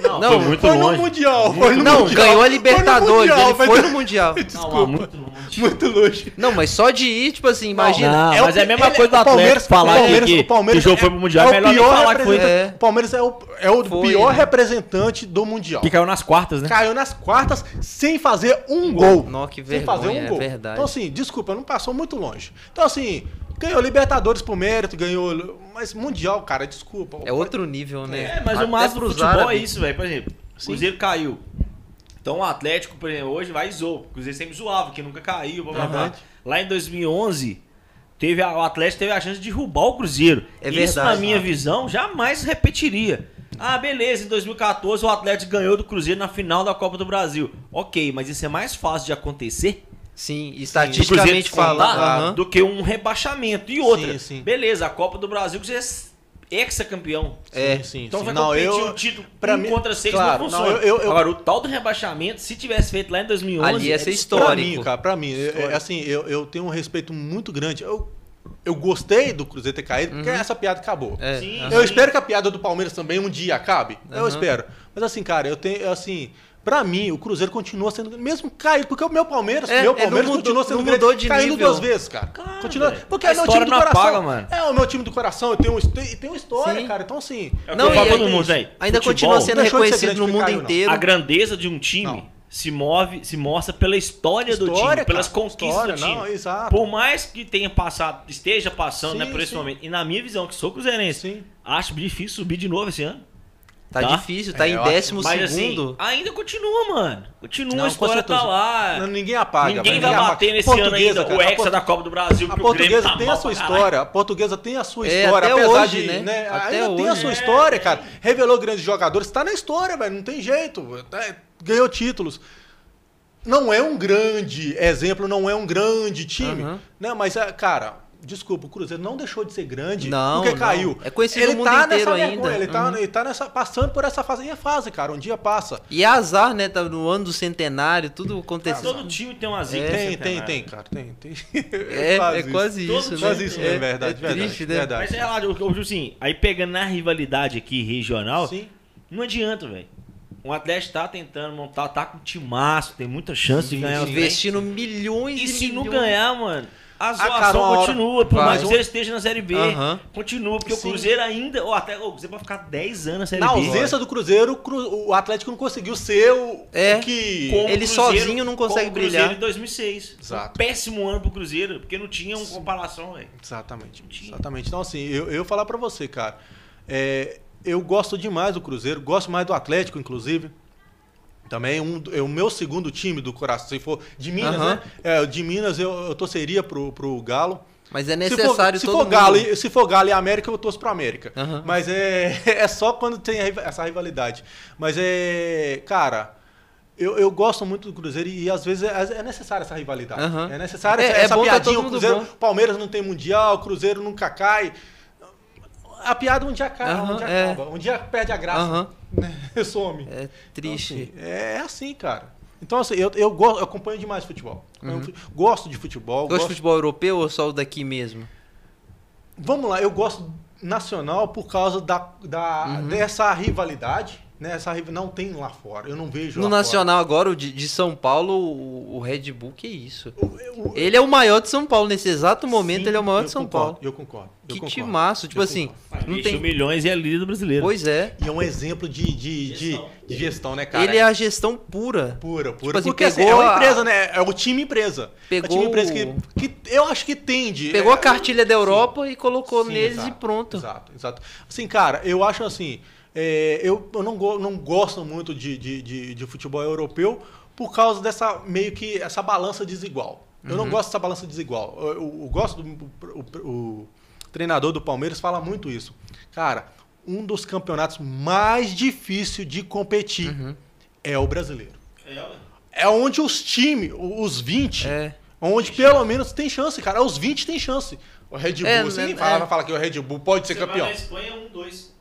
Não, Não, foi muito foi longe. no Mundial. Foi no Não, mundial. ganhou a Foi no Libertadores, Mundial, mas- foi no Mundial. Desculpa. Não, muito longe. Muito longe. Não, mas só de ir, tipo assim, imagina. Não, É o mas é a mesma ele- coisa do Atlético falar o Palmeiras- que, o Palmeiras que o jogo é- foi pro Mundial. é É o melhor falar que foi. É. O Palmeiras é o, é pior representante do Mundial. Que caiu nas quartas, né? Caiu nas quartas sem fazer um gol. Nó, que sem fazer um vergonha, é gol. verdade. Então, assim, desculpa, não passou muito longe. Então, assim, ganhou Libertadores por mérito, ganhou. Mas Mundial, cara, desculpa. É outro nível, né? É, mas Até o máximo do futebol é isso, velho. Por exemplo, o Cruzeiro caiu. Então o Atlético, por exemplo, hoje vai e zoa. O Cruzeiro sempre zoava, que nunca caiu. Blá, blá, blá. Lá em 2011, teve a- o Atlético teve a chance de derrubar o Cruzeiro. É Isso, verdade. na minha visão, jamais repetiria. Ah, beleza, em 2014 o Atlético ganhou do Cruzeiro na final da Copa do Brasil. Ok, mas isso é mais fácil de acontecer Sim, estatisticamente falando. aham. do que um rebaixamento. E outra, Sim, sim. beleza, a Copa do Brasil, o Cruzeiro é ex-campeão. É. Sim, sim, Então sim. vai Não, competir eu- o título pra um mim- contra seis claro, não não, funciona. eu- eu- eu- Agora, o tal do rebaixamento, se tivesse feito lá em 2011... Ali ia ser é histórico. Pra mim, cara, pra mim, é- é assim, eu, eu tenho um respeito muito grande. Eu, eu gostei do Cruzeiro ter caído, porque essa piada acabou. Uhum. É, Sim. Eu espero que a piada do Palmeiras também um dia acabe. Eu Aham. espero. Mas assim, cara, eu tenho, assim, pra mim, o Cruzeiro continua sendo, mesmo caído, porque o meu Palmeiras, É, meu é, Palmeiras mudou- continua sendo grande, mudou de caindo nível. duas vezes, cara. Claro, continua, porque é meu time do coração. apaga, mano. É o meu time do coração, eu tenho, um- tem, tem uma história, Sim. cara. Então assim, É Não, eu falo e todo aí- mundo, velho. Ainda Futebol, continua sendo reconhecido grande no mundo caiu, não. inteiro. A grandeza de um time Não. Se move, se mostra pela história, do História, time, pelas cara, conquistas história, do time. não, exato. Por mais que tenha passado, esteja passando, Sim, né, por esse sim. momento. E na minha visão, que sou cruzeirense, Sim. acho difícil subir de novo esse ano. Tá, Tá? difícil, tá É, em décimo Mas assim, segundo. ainda continua, mano. Continua, Não, a história tá lá. Não, ninguém apaga. Ninguém velho, vai apaga. bater nesse ano ainda cara, o Hexa da Copa do Brasil, A portuguesa tá tem mal a sua caralho. história, a portuguesa tem a sua É, história, até apesar hoje, de, né? Até ainda tem a hoje. sua É, história, cara. Revelou grandes jogadores, tá na história, velho, não tem jeito. tá- Ganhou títulos. Não é um grande exemplo, não é um grande time, Aham. né? Mas, é, cara, desculpa, o Cruzeiro não deixou de ser grande Não, porque não. caiu. É conhecido ele no mundo tá inteiro nessa ainda. vergonha, Ele tá, Uhum. ele tá nessa, passando por essa fase. E é fase, cara, um dia passa. E é azar, né? Tá no ano do centenário, tudo aconteceu. Todo time tem uma zica. É, tem, tem, tem, cara, tem. tem. É, é quase isso, time né? Quase isso, é, é verdade, é verdade, triste, né? verdade. Mas é lá, assim, aí pegando na rivalidade aqui regional, Sim. não adianta, velho. O Atlético tá tentando montar, tá com timaço, tem muita chance de ganhar. Investindo milhões E e se não milhões. ganhar, mano, a zoação continua, por mais que Cruzeiro esteja na Série B. Continua, porque Sim. o Cruzeiro ainda, ou até o Cruzeiro vai ficar 10 anos na Série Na B. ausência do Cruzeiro, o Cru- o Atlético não conseguiu ser o É. que. Como Ele sozinho não consegue o Cruzeiro brilhar. em 2006. Exato. Um péssimo ano pro Cruzeiro, porque não tinha uma comparação, velho. Exatamente. Exatamente. Então, assim, eu, eu falar pra você, cara. é, eu gosto demais do Cruzeiro, gosto mais do Atlético, inclusive. Também um, é o meu segundo time do coração. Se for de Minas, Aham. né? É, de Minas eu, eu torceria pro, pro Galo. Mas é Se necessário for, se for mundo... Galo, e- se for Galo e América, eu torço pro América. Aham. Mas é, é só quando tem essa rivalidade. Mas é. Cara, eu, eu gosto muito do Cruzeiro e, às vezes é, é necessária essa rivalidade. Aham. É necessária É- essa, é essa piadinha. o mundo Cruzeiro. Palmeiras não tem mundial, o Cruzeiro nunca cai. A piada um dia, acaba, um Aham, dia é. acaba. Um dia perde a graça. Né? Some. É Então, triste. assim, é assim, cara. Então, assim, eu, eu, gosto, eu acompanho demais futebol. Eu Gosto de futebol. Gosta de gosto- futebol europeu ou só o daqui mesmo? Vamos lá, eu gosto nacional por causa da, da- Uhum. dessa rivalidade. Né? Essa riva- não tem lá fora. Eu não vejo No lá Nacional agora, o de, de São Paulo, o, o Red Bull, que isso? fora. Eu- eu- Ele é o maior de São Paulo. Nesse exato momento, Sim, ele é o maior de São concordo, Paulo. Eu concordo. eu Que concordo, timaço. Tipo assim, concordo. não tem... milhões e é líder brasileiro. Pois é. E é um exemplo de, de, de, Gestão. de gestão, né, cara? Ele é a gestão pura. Pura, pura. assim, Porque assim, é pegou uma a- empresa, né? É o time empresa. é o Pegou time empresa que, que eu acho que tende. Pegou é, a cartilha da Europa e colocou Sim, neles exato, e pronto. Exato, exato. Assim, cara, eu acho assim. É, eu eu não, go- não gosto muito de, de, de, de futebol europeu por causa dessa meio que essa balança desigual. Eu Uhum. não gosto dessa balança desigual. Eu, eu- eu gosto do o, o treinador do Palmeiras fala muito isso. Cara, um dos campeonatos mais difíceis de competir Uhum. é o brasileiro. É. É onde os times, os 20, É. Onde pelo menos tem chance, cara. Os 20 tem chance. O Red Bull, É, você é, nem fala, é. fala que o Red Bull pode ser Você vai campeão. na Espanha, um,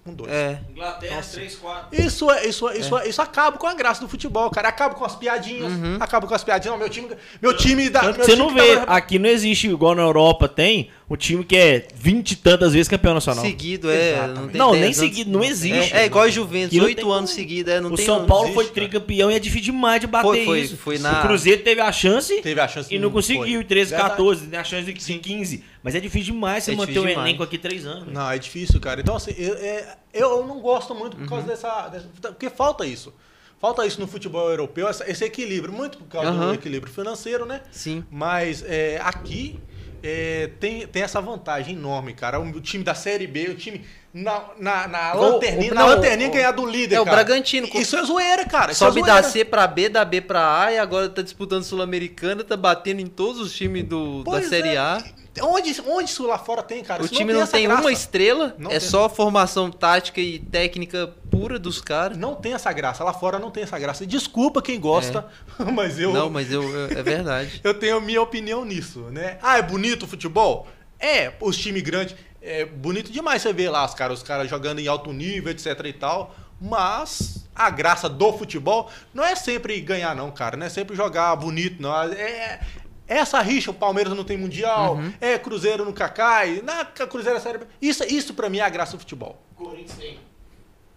Um, dois. É. Inglaterra, Nossa. três, quatro. Isso, é, isso, é, isso, é, isso acaba com a graça do futebol, cara. Acaba com as piadinhas. Acaba com as piadinhas. Não, meu time, meu time da. Meu você time não vê, tava- aqui não existe, igual na Europa tem, um time que é 20 e tantas vezes campeão nacional. Seguido, é. Exatamente. Não, tem Não, 10 nem seguido, não existe. É, é igual a Juventus, oito anos seguidos. É, não o tem, São Paulo existe, foi cara. tricampeão e é difícil demais de bater Foi, foi, isso. foi na- O Cruzeiro teve a chance Teve a chance e não foi. conseguiu, em 13, Verdade. 14, tem a chance de de 15. Mas é difícil demais você É manter o elenco aqui três anos. Não, é difícil, cara. Então, assim, eu, é- eu não gosto muito por Uhum. causa dessa, dessa- Porque falta isso. Falta isso no futebol europeu, essa- esse equilíbrio. Muito por causa do Aham. equilíbrio financeiro, né? Sim. Mas é, aqui é, tem, tem essa vantagem enorme, cara. O, time da Série B, o time na, na, na lanterninha, na não, lanterninha ganhar do líder, é o cara. Bragantino. Isso é zoeira, cara. Isso Sobe é da zoeira. C pra B, da B pra A e agora tá disputando Sul-Americana, tá batendo em todos os times do, da Série é. A. Onde, onde isso lá fora tem, cara? O Isso time não tem graça. uma estrela, Não é tem. só formação tática e técnica pura dos caras. Não tem essa graça. Lá fora não tem essa graça. Desculpa quem gosta, mas eu. Não, mas eu, eu- é verdade. Eu tenho a minha opinião nisso, né? Ah, é bonito o futebol? É, os times grandes. É bonito demais você ver lá os caras, os caras jogando em alto nível, etc e tal. Mas a graça do futebol não é sempre ganhar, não, cara. Não é sempre jogar bonito, não. É, é essa rixa, o Palmeiras não tem mundial, Uhum. é Cruzeiro nunca cai, na Cruzeiro é série. B. Isso, isso pra mim é a graça do futebol. Corinthians tem.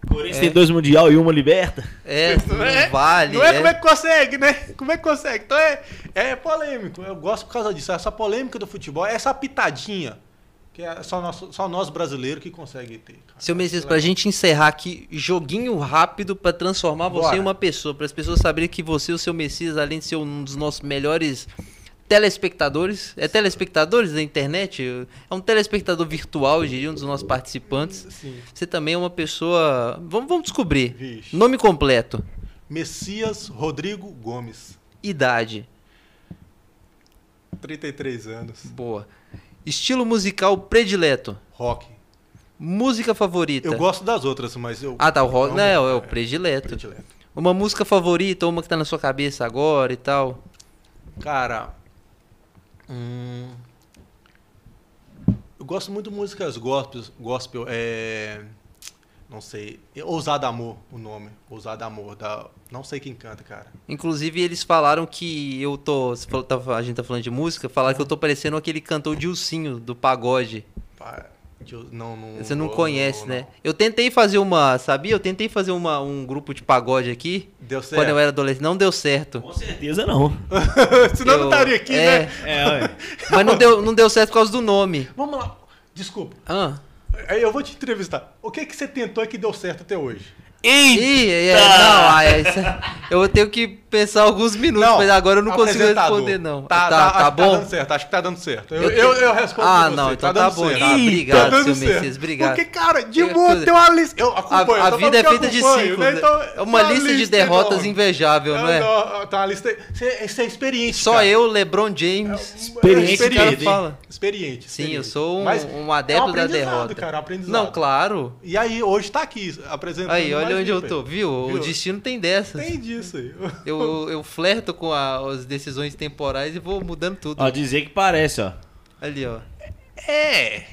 Corinthians tem dois mundial e uma liberta. É, não, é? vale. Não é, é. como é que consegue, né? Como é que consegue? Então é, é polêmico. Eu gosto por causa disso. Essa polêmica do futebol, essa pitadinha, que é só nós, só nós brasileiros que consegue ter. cara. Seu Messias, pra gente encerrar aqui, joguinho rápido pra transformar você Bora. em uma pessoa, para as pessoas saberem que você, o seu Messias, além de ser um dos nossos melhores telespectadores, é telespectadores da internet, é um telespectador virtual, eu diria, um dos nossos participantes. Sim. Você também é uma pessoa, vamos, vamos descobrir. Vixe. Nome completo, Messias Rodrigo Gomes, idade, 33 anos. boa. Estilo musical predileto, Rock. música favorita. Eu gosto das outras, mas eu. Ah, tá, o rock, não, é, o é, predileto. predileto. Uma música favorita, uma que tá na sua cabeça agora e tal. Cara. hum, eu gosto muito de músicas gospel, gospel é. Não sei. Ousado Amor, o nome. Ousado Amor. Da, não sei quem canta, cara. Inclusive, eles falaram que eu tô. tava- A gente tá falando de música, falaram que eu tô parecendo aquele cantor Dilcinho do pagode. Pá, eu- Não, não, Você não não- conhece, não- né? não. Eu tentei fazer uma. Sabia? Eu tentei fazer uma, um grupo de pagode aqui. Deu certo. Quando eu era adolescente. Não deu certo. Com certeza não. Senão Eu- não estaria aqui, é, né? É. Mas não deu, não deu certo por causa do nome. Vamos lá. Desculpa. Ah. Aí eu vou te entrevistar. O que que você tentou e que deu certo até hoje? Ih, é, não, é, isso- eu tenho que pensar alguns minutos, mas agora eu não consigo responder, não. Tá, tá, tá, tá que bom? tá dando certo, acho que tá dando certo. Eu, Eu eu, respondo Ah, por você, não, então tá, dando bom. certo. Tá, Ih, obrigado, dando seu. Messias, obrigado. Porque, cara, de É, boa, coisa- tem uma lista. Eu A, acompanho, a tô vida é feita de acompanho, ciclos, né? né? Então, é uma tem lista de derrotas enorme. invejável, não é? Não, Tá uma lista. Você é experiente. Só cara. eu, LeBron James. Experiente, esse cara experiente. fala. Experiente. Sim, experiente. eu sou um, Mas um adepto é um da derrota. cara, é aprendizado. Não, claro. E aí, hoje tá aqui, apresentando. Aí, olha onde eu tô, viu? O destino tem dessas. Tem disso aí. Eu, eu flerto com a- as decisões temporais e vou mudando tudo. Ó, dizer que parece, ó. Ali, ó. É.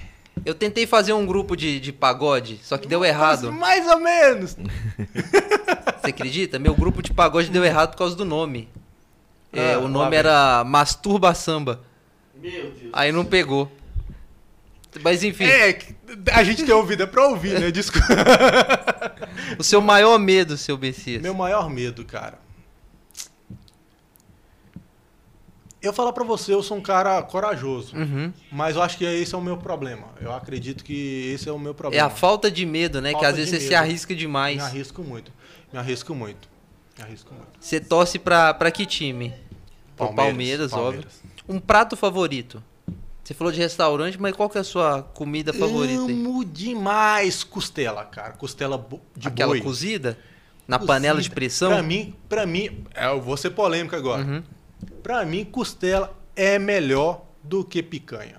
Eu tentei fazer um grupo de, de pagode, só que deu errado. Mais ou menos. Você acredita? Meu grupo de pagode deu errado por causa do nome. É, Ah, o nome era Masturba Samba. Meu Deus. Aí não pegou. Mas enfim, É, a gente tem ouvido, é pra ouvir, né? Desculpa. o seu maior medo, seu Messias. Meu maior medo, cara. Eu falar pra você, eu sou um cara corajoso. Uhum. Mas eu acho que esse é o meu problema. Eu acredito que esse é o meu É problema. a falta de medo, né? que Falta às vezes você se arrisca demais. Me arrisco muito. Me arrisco muito. Me arrisco muito. Você torce pra, pra que time? Pro Palmeiras, óbvio. Um prato favorito? Você falou de restaurante, mas qual que é a sua comida favorita? aí? Amo demais costela, cara. Costela de Aquela boi. cozida? Na Cozida. panela de pressão? Pra mim, pra mim, é, eu vou ser polêmico agora. Uhum. Pra mim, costela é melhor do que picanha.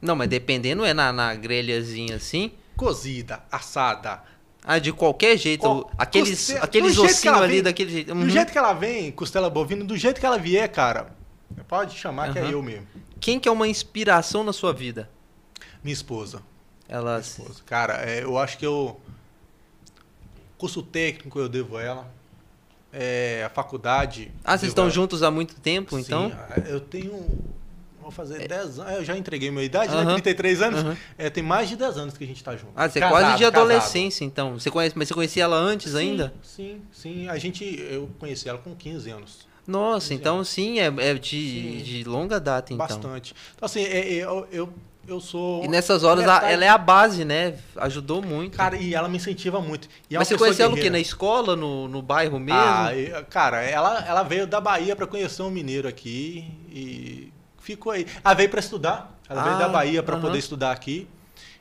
Não, mas dependendo, é na, na grelhazinha assim. Cozida, assada. Ah, de qualquer jeito. Co- aqueles costela- aqueles do ossinhos ali vem- daquele jeito. Do Uhum. jeito que ela vem, costela bovina, do jeito que ela vier, cara. pode chamar uhum. que é eu mesmo. Quem que é uma inspiração na sua vida? Minha esposa. Ela. Minha esposa. Cara, é, eu acho que eu. Curso técnico eu devo a ela. É, a faculdade. Ah, vocês estão juntos há muito tempo, Sim, então? Eu tenho. Vou fazer 10 é. anos. Eu já entreguei minha idade, né? 33 anos. É, tem mais de 10 anos que a gente está junto. Ah, você é quase de adolescência, casado. então. Você conhece, mas você conhecia ela antes sim, ainda? Sim, sim. A gente. Eu conheci ela com 15 anos. Nossa, então sim, é, é de, de longa data, então. Bastante. Então, assim, é, é, eu, eu, eu sou. E nessas horas ela é a base, né? Ajudou muito. Cara, e ela me incentiva muito. É Mas você conheceu ela o quê? Na escola, no, no bairro mesmo? Ah, cara, ela, ela veio da Bahia para conhecer um mineiro aqui e ficou aí. Ela veio para estudar. Ela ah, veio da ah, Bahia para uh -huh. poder estudar aqui.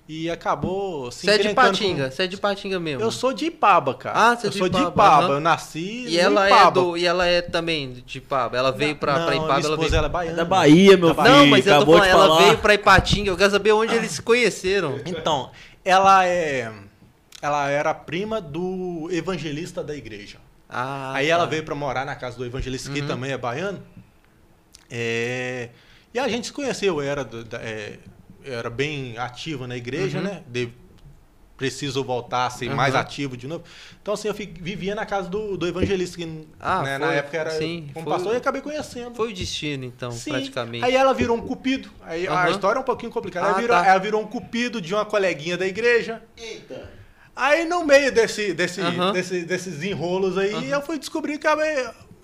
E acabou se Você é de Patinga, você com... é de Patinga mesmo. Eu sou de Ipaba, cara. Ah, você é de sou Ipaba. de Ipaba, uhum. eu nasci e ela Ipaba. É do, e ela é também de Ipaba. Ela veio pra, não, pra Ipaba, ela veio... ela é baiana. É da Bahia, meu filho. Não, mas eu tô falando, ela veio pra Ipatinga. Eu quero saber onde eles se conheceram. Então, ela é ela era prima do evangelista da igreja. Ah, Aí tá. ela veio para morar na casa do evangelista, que uhum. também é baiano. É... E a gente se conheceu, era é, era bem ativo na igreja, uhum. né? De, preciso voltar a ser uhum. mais ativo de novo. Então, assim, eu vivia na casa do, do evangelista, que ah, né, foi, na época era sim, como foi, pastor, e acabei conhecendo. Foi o destino, então, sim. praticamente. Aí ela virou um cupido. Aí uhum. a história é um pouquinho complicada. Ah, ela, virou, tá. ela virou um cupido de uma coleguinha da igreja. Eita! Aí, no meio desse, desse, uhum. desse desses enrolos aí, eu fui descobrir que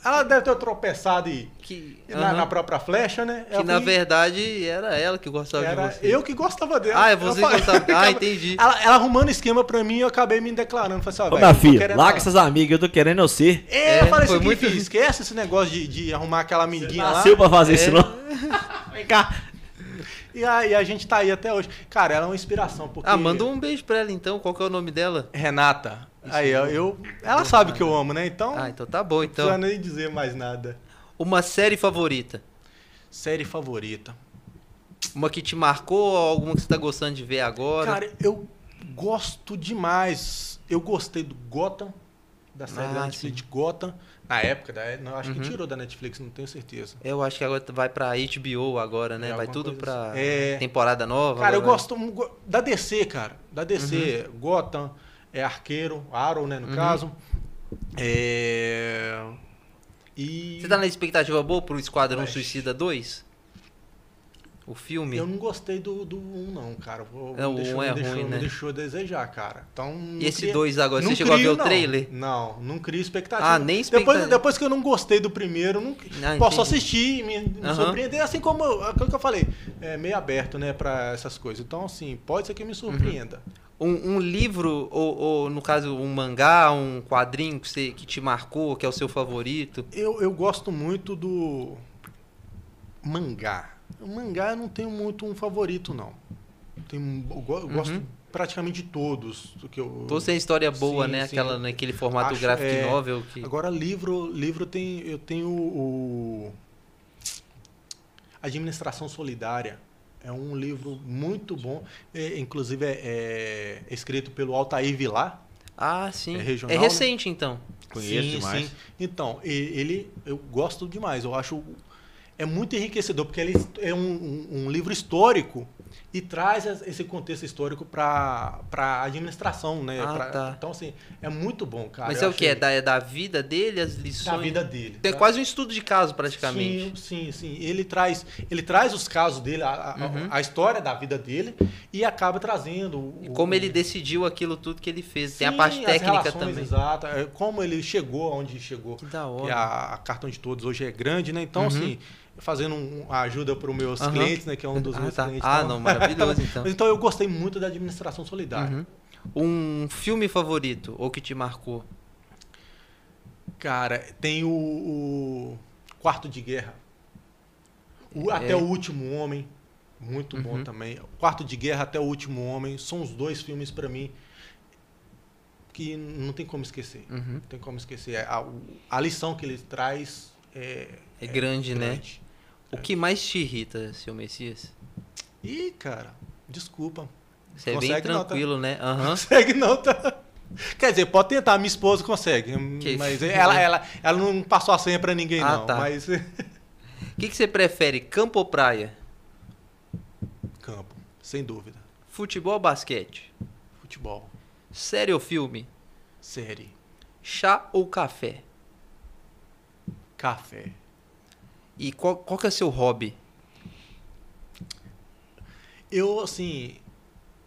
ela deve ter tropeçado e, que, na, na, própria flecha, né? Que na verdade era ela que gostava era de você. Eu que gostava dela. Ah, é você que gostava. ah, entendi. Ela, ela, arrumando esquema pra mim, eu acabei me declarando. Falei assim, Ô, minha filha, larga essas amigas, eu tô querendo eu ser. É, é eu falei assim, muito... esquece esse negócio de, de arrumar aquela amiguinha lá. Nasceu pra fazer é. isso, não? Vem cá. E aí a gente tá aí até hoje. Cara, ela é uma inspiração. Porque... Ah, manda um beijo pra ela então. Qual que é o nome dela? Renata. Aí, eu, eu, ela sabe que eu amo, né? Então. Ah, então tá bom, então. Não precisa nem dizer mais nada. Uma série favorita? Série favorita. Uma que te marcou ou alguma que você tá gostando de ver agora? Cara, eu gosto demais. Eu gostei do Gotham, da série ah, da Netflix sim. Gotham. Na época, da, não, acho uhum. que tirou da Netflix, não tenho certeza. Eu acho que agora vai pra HBO agora, né? É, vai tudo pra assim. é... temporada nova. Cara, eu gosto da DC, cara. Da DC, uhum. Gotham, é Arqueiro, Arrow, né, no uhum. caso. É... E... Você tá na expectativa boa pro Esquadrão Suicida 2? O filme? Eu não gostei do 1, do um, não, cara. O, não, deixou, um é deixou, ruim, né? deixou a desejar, cara. Então, e esse 2 agora? Você chegou crio, a ver o trailer? Não, não cria expectativa. Ah, nem expectativa. Depois, depois que eu não gostei do primeiro, não, ah, posso assistir e me, me uhum. surpreender. Assim como aquilo que eu falei, é meio aberto, né, pra essas coisas. Então, assim, pode ser que me surpreenda. Uhum. Um, um, livro, ou, ou, no caso, um mangá, um quadrinho que, você, que te marcou, que é o seu favorito? Eu, eu gosto muito do mangá. O mangá eu não tenho muito um favorito, não. Tenho, eu gosto uhum. praticamente de todos. Do que eu, Todos têm história boa, sim, né? Sim. Aquela, naquele formato Acho, graphic é, novel. Que... Agora, livro, livro tem, eu tenho o Administração Solidária. É um livro muito bom. É, inclusive, é, é, escrito pelo Altair Vilar. Ah, sim. É, regional, é recente, né? então. Conheço sim, demais. Sim. Então, ele, eu gosto demais. Eu acho é muito enriquecedor, porque ele é um, um, um livro histórico e traz esse contexto histórico para a administração, né? Ah, pra, tá. Então, assim, é muito bom, cara. Mas é o que? É da, é da vida dele, as lições? Da vida dele. É tá? quase um estudo de caso, praticamente. Sim, sim, sim. Ele traz, ele traz os casos dele, a, uhum. a, a história da vida dele e acaba trazendo... E como o, ele decidiu aquilo tudo que ele fez. Sim, Tem a parte técnica também. Exato. É, como ele chegou aonde chegou. Que da hora. Que a, a Cartão de Todos hoje é grande, né? Então, uhum. assim fazendo uma ajuda para os meus uhum. clientes, né? Que é um dos ah, meus tá. clientes. Ah, então. não, maravilhoso, então. então eu gostei muito da administração solidária. Uhum. Um filme favorito ou que te marcou? Cara, tem o, o Quarto de Guerra. O, é. Até o Último Homem. Muito uhum. bom também. Quarto de Guerra até o Último Homem. São os dois filmes para mim que não tem como esquecer. Uhum. Não tem como esquecer. A, a lição que ele traz é, é, é grande, né? grande, né? O que mais te irrita, seu Messias? Ih, cara, desculpa. Você é bem tranquilo, não, tá? né? Uhum. Consegue não, tá? Quer dizer, pode tentar, minha esposa consegue. Que mas ela, ela, ela não passou a senha pra ninguém, ah, não. Tá. Mas... O que, que você prefere, campo ou praia? Campo, sem dúvida. Futebol ou basquete? Futebol. Série ou filme? Série. Chá ou café? Café. E qual, qual que é o seu hobby? Eu, assim,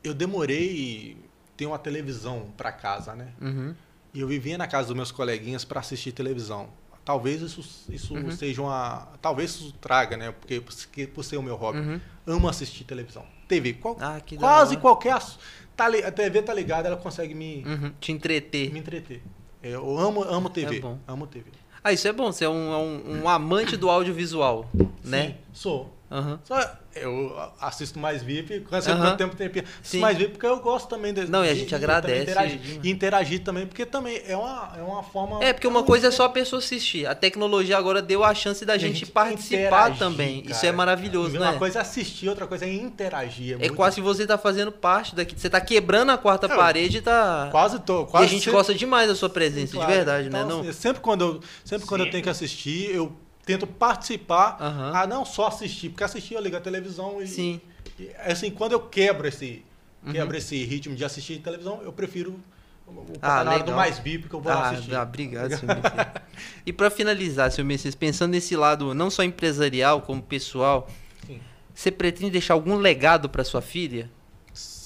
eu demorei ter uma televisão para casa, né? Uhum. E eu vivia na casa dos meus coleguinhas para assistir televisão. Talvez isso, isso Uhum. seja uma. Talvez isso traga, né? Porque, porque por ser o meu hobby. Uhum. Amo assistir televisão. TV. Qual, Ah, quase qualquer. Tá, a TV tá ligada, ela consegue me, Uhum. Te entreter. me entreter. Eu amo, amo TV. É. Amo TV. Ah, isso é bom, você é um, é um, um amante do audiovisual, né? Sim, sou. Aham. Só eu assisto mais VIP, sempre Aham. quanto tempo assisto Sim. mais VIP porque eu gosto também de, Não, e a gente de agradece interagir, e interagir também, porque também é uma, é uma forma É, porque uma coisa é só a pessoa assistir. A tecnologia agora deu a chance da a gente, participar também. cara. Isso é maravilhoso, Uma né? coisa é assistir, outra coisa é interagir. É muito- quase que você tá fazendo parte daqui. Você tá quebrando a quarta É, parede e tá. quase tô, e quase a gente sempre- gosta demais da sua presença, Claro. de verdade, Então, né? Não? assim, sempre quando eu, sempre quando eu tenho que assistir, eu tento participar, Aham. a não só assistir, porque assistir eu ligo a televisão e, Sim. e, assim, quando eu quebro esse, Uhum. quebro esse ritmo de assistir televisão, eu prefiro o Ah, canal do mais VIP que eu vou Ah, assistir. ah, obrigado, Messias. E pra finalizar, seu Messias, pensando nesse lado não só empresarial, como pessoal, Sim. você pretende deixar algum legado pra sua filha?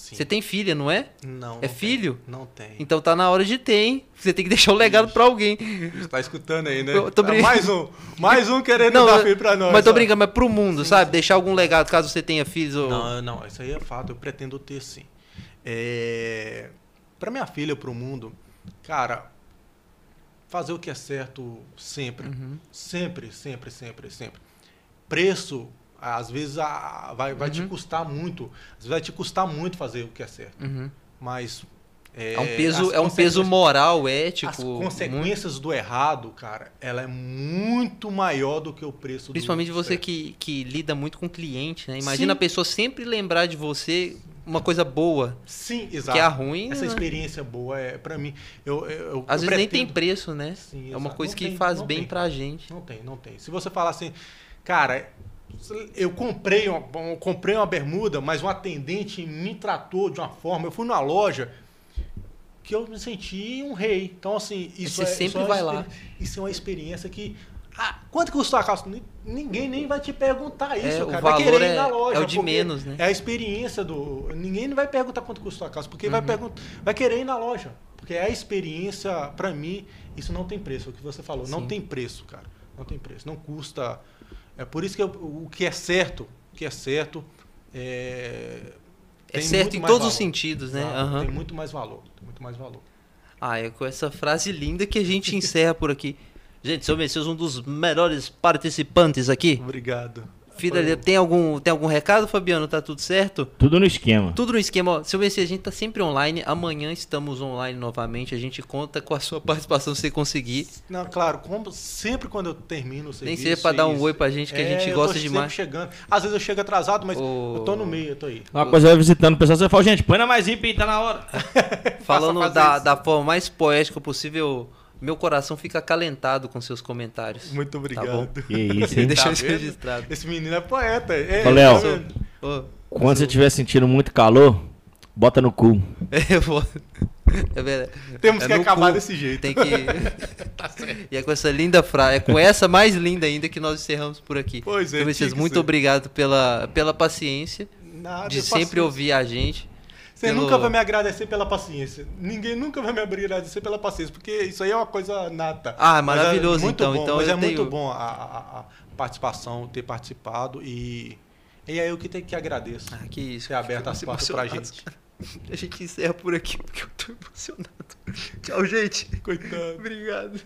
Sim. Você tem filha, não é? Não, é não filho? tem, Não tem. Então tá na hora de ter, hein? Você tem que deixar o legado pra alguém. Você tá escutando aí, né? Eu tô Ah, brincando. Mais um. Mais um querendo Não, dar filho pra nós. mas tô ó. brincando, mas pro mundo, sabe? Deixar algum legado caso você tenha filhos ou. Não, não, isso aí é fato, eu pretendo ter sim. É, para minha filha, pro mundo, cara, fazer o que é certo sempre. Uhum. Sempre, sempre, sempre, sempre. Preço, às vezes a- vai, vai te Uhum. custar muito. Às vezes vai te custar muito fazer o que é certo. Uhum. Mas. É, um peso, é um peso moral, ético. As muito- consequências do errado, cara, ela é muito maior do que o preço Principalmente do você certo. que, que lida muito com cliente, né? Imagina Sim. a pessoa sempre lembrar de você uma coisa boa. Sim, Que exato. é a ruim. Essa né? experiência boa é para mim. Eu, eu, eu Às eu vezes nem tem pretendo- preço, né? Sim, é uma coisa Não que tem, faz bem tem. pra gente. Não tem, não tem. Se você falar assim, cara, eu comprei uma, eu comprei uma bermuda, mas um atendente me tratou de uma forma. Eu fui numa loja que eu me senti um rei. Então, assim, isso você é, sempre isso é uma vai lá. Isso é uma experiência que. Ah, quanto custou a calça? Ni- Ninguém nem vai te perguntar isso, É, o cara. vai querer é- ir na loja. é o de menos, né? É a experiência do. Ninguém vai perguntar quanto custou a calça, porque Uhum. vai, perguntar, vai querer ir na loja. Porque é a experiência, pra mim, isso não tem preço. É o que você falou, Sim. não tem preço, cara. Não tem preço. Não custa. É por isso que eu- o que é certo, o que é certo é. É certo em todos os valor. sentidos, né? Aham. Tem muito mais valor. Tem muito mais valor. Ah, é com essa frase linda que a gente encerra por aqui. Gente, seu Messias, um dos melhores participantes aqui. Obrigado. Filha, tem algum, tem algum recado, Fabiano? Tá tudo certo? Tudo no esquema. Tudo no esquema. Ó, seu Messias, a gente tá sempre online. Amanhã estamos online novamente. A gente conta com a sua participação se você conseguir. Não, claro, como sempre quando eu termino o Nem seja pra dar um isso- oi pra gente, que a É, gente eu gosta tô demais. chegando. Às vezes eu chego atrasado, mas Ô. eu tô no meio, eu tô aí. Uma coisa vai visitando o pessoal, você fala, gente, põe na mais hippie, tá na hora. Falando da, isso. da forma mais poética possível, meu coração fica acalentado com seus comentários. Muito bom. obrigado. Que isso, Queria hein? deixar Tá isso registrado. Esse menino é poeta. É, Ô, Léo. tá vendo? Ô, Quando você estiver sentindo muito calor, bota no cu. eu vou- É verdade. Temos É que acabar cu. desse jeito. Tem que. E é com essa linda frase, é com essa mais linda ainda que nós encerramos por aqui. Pois é, Então, que muito ser. obrigado pela, pela paciência Nada, de sempre faço ouvir a gente. Você pelo- nunca vai me agradecer pela paciência. Ninguém nunca vai me agradecer pela paciência, porque isso aí é uma coisa nata. Ah, Mas é maravilhoso, então. Bom, Então mas é tenho- muito bom a, a- a participação, ter participado e, e é eu que tenho que agradeço. Ah, que isso. Ter aberto as portas pra gente. A gente encerra por aqui porque eu tô emocionado. Tchau, gente. Coitado. Obrigado.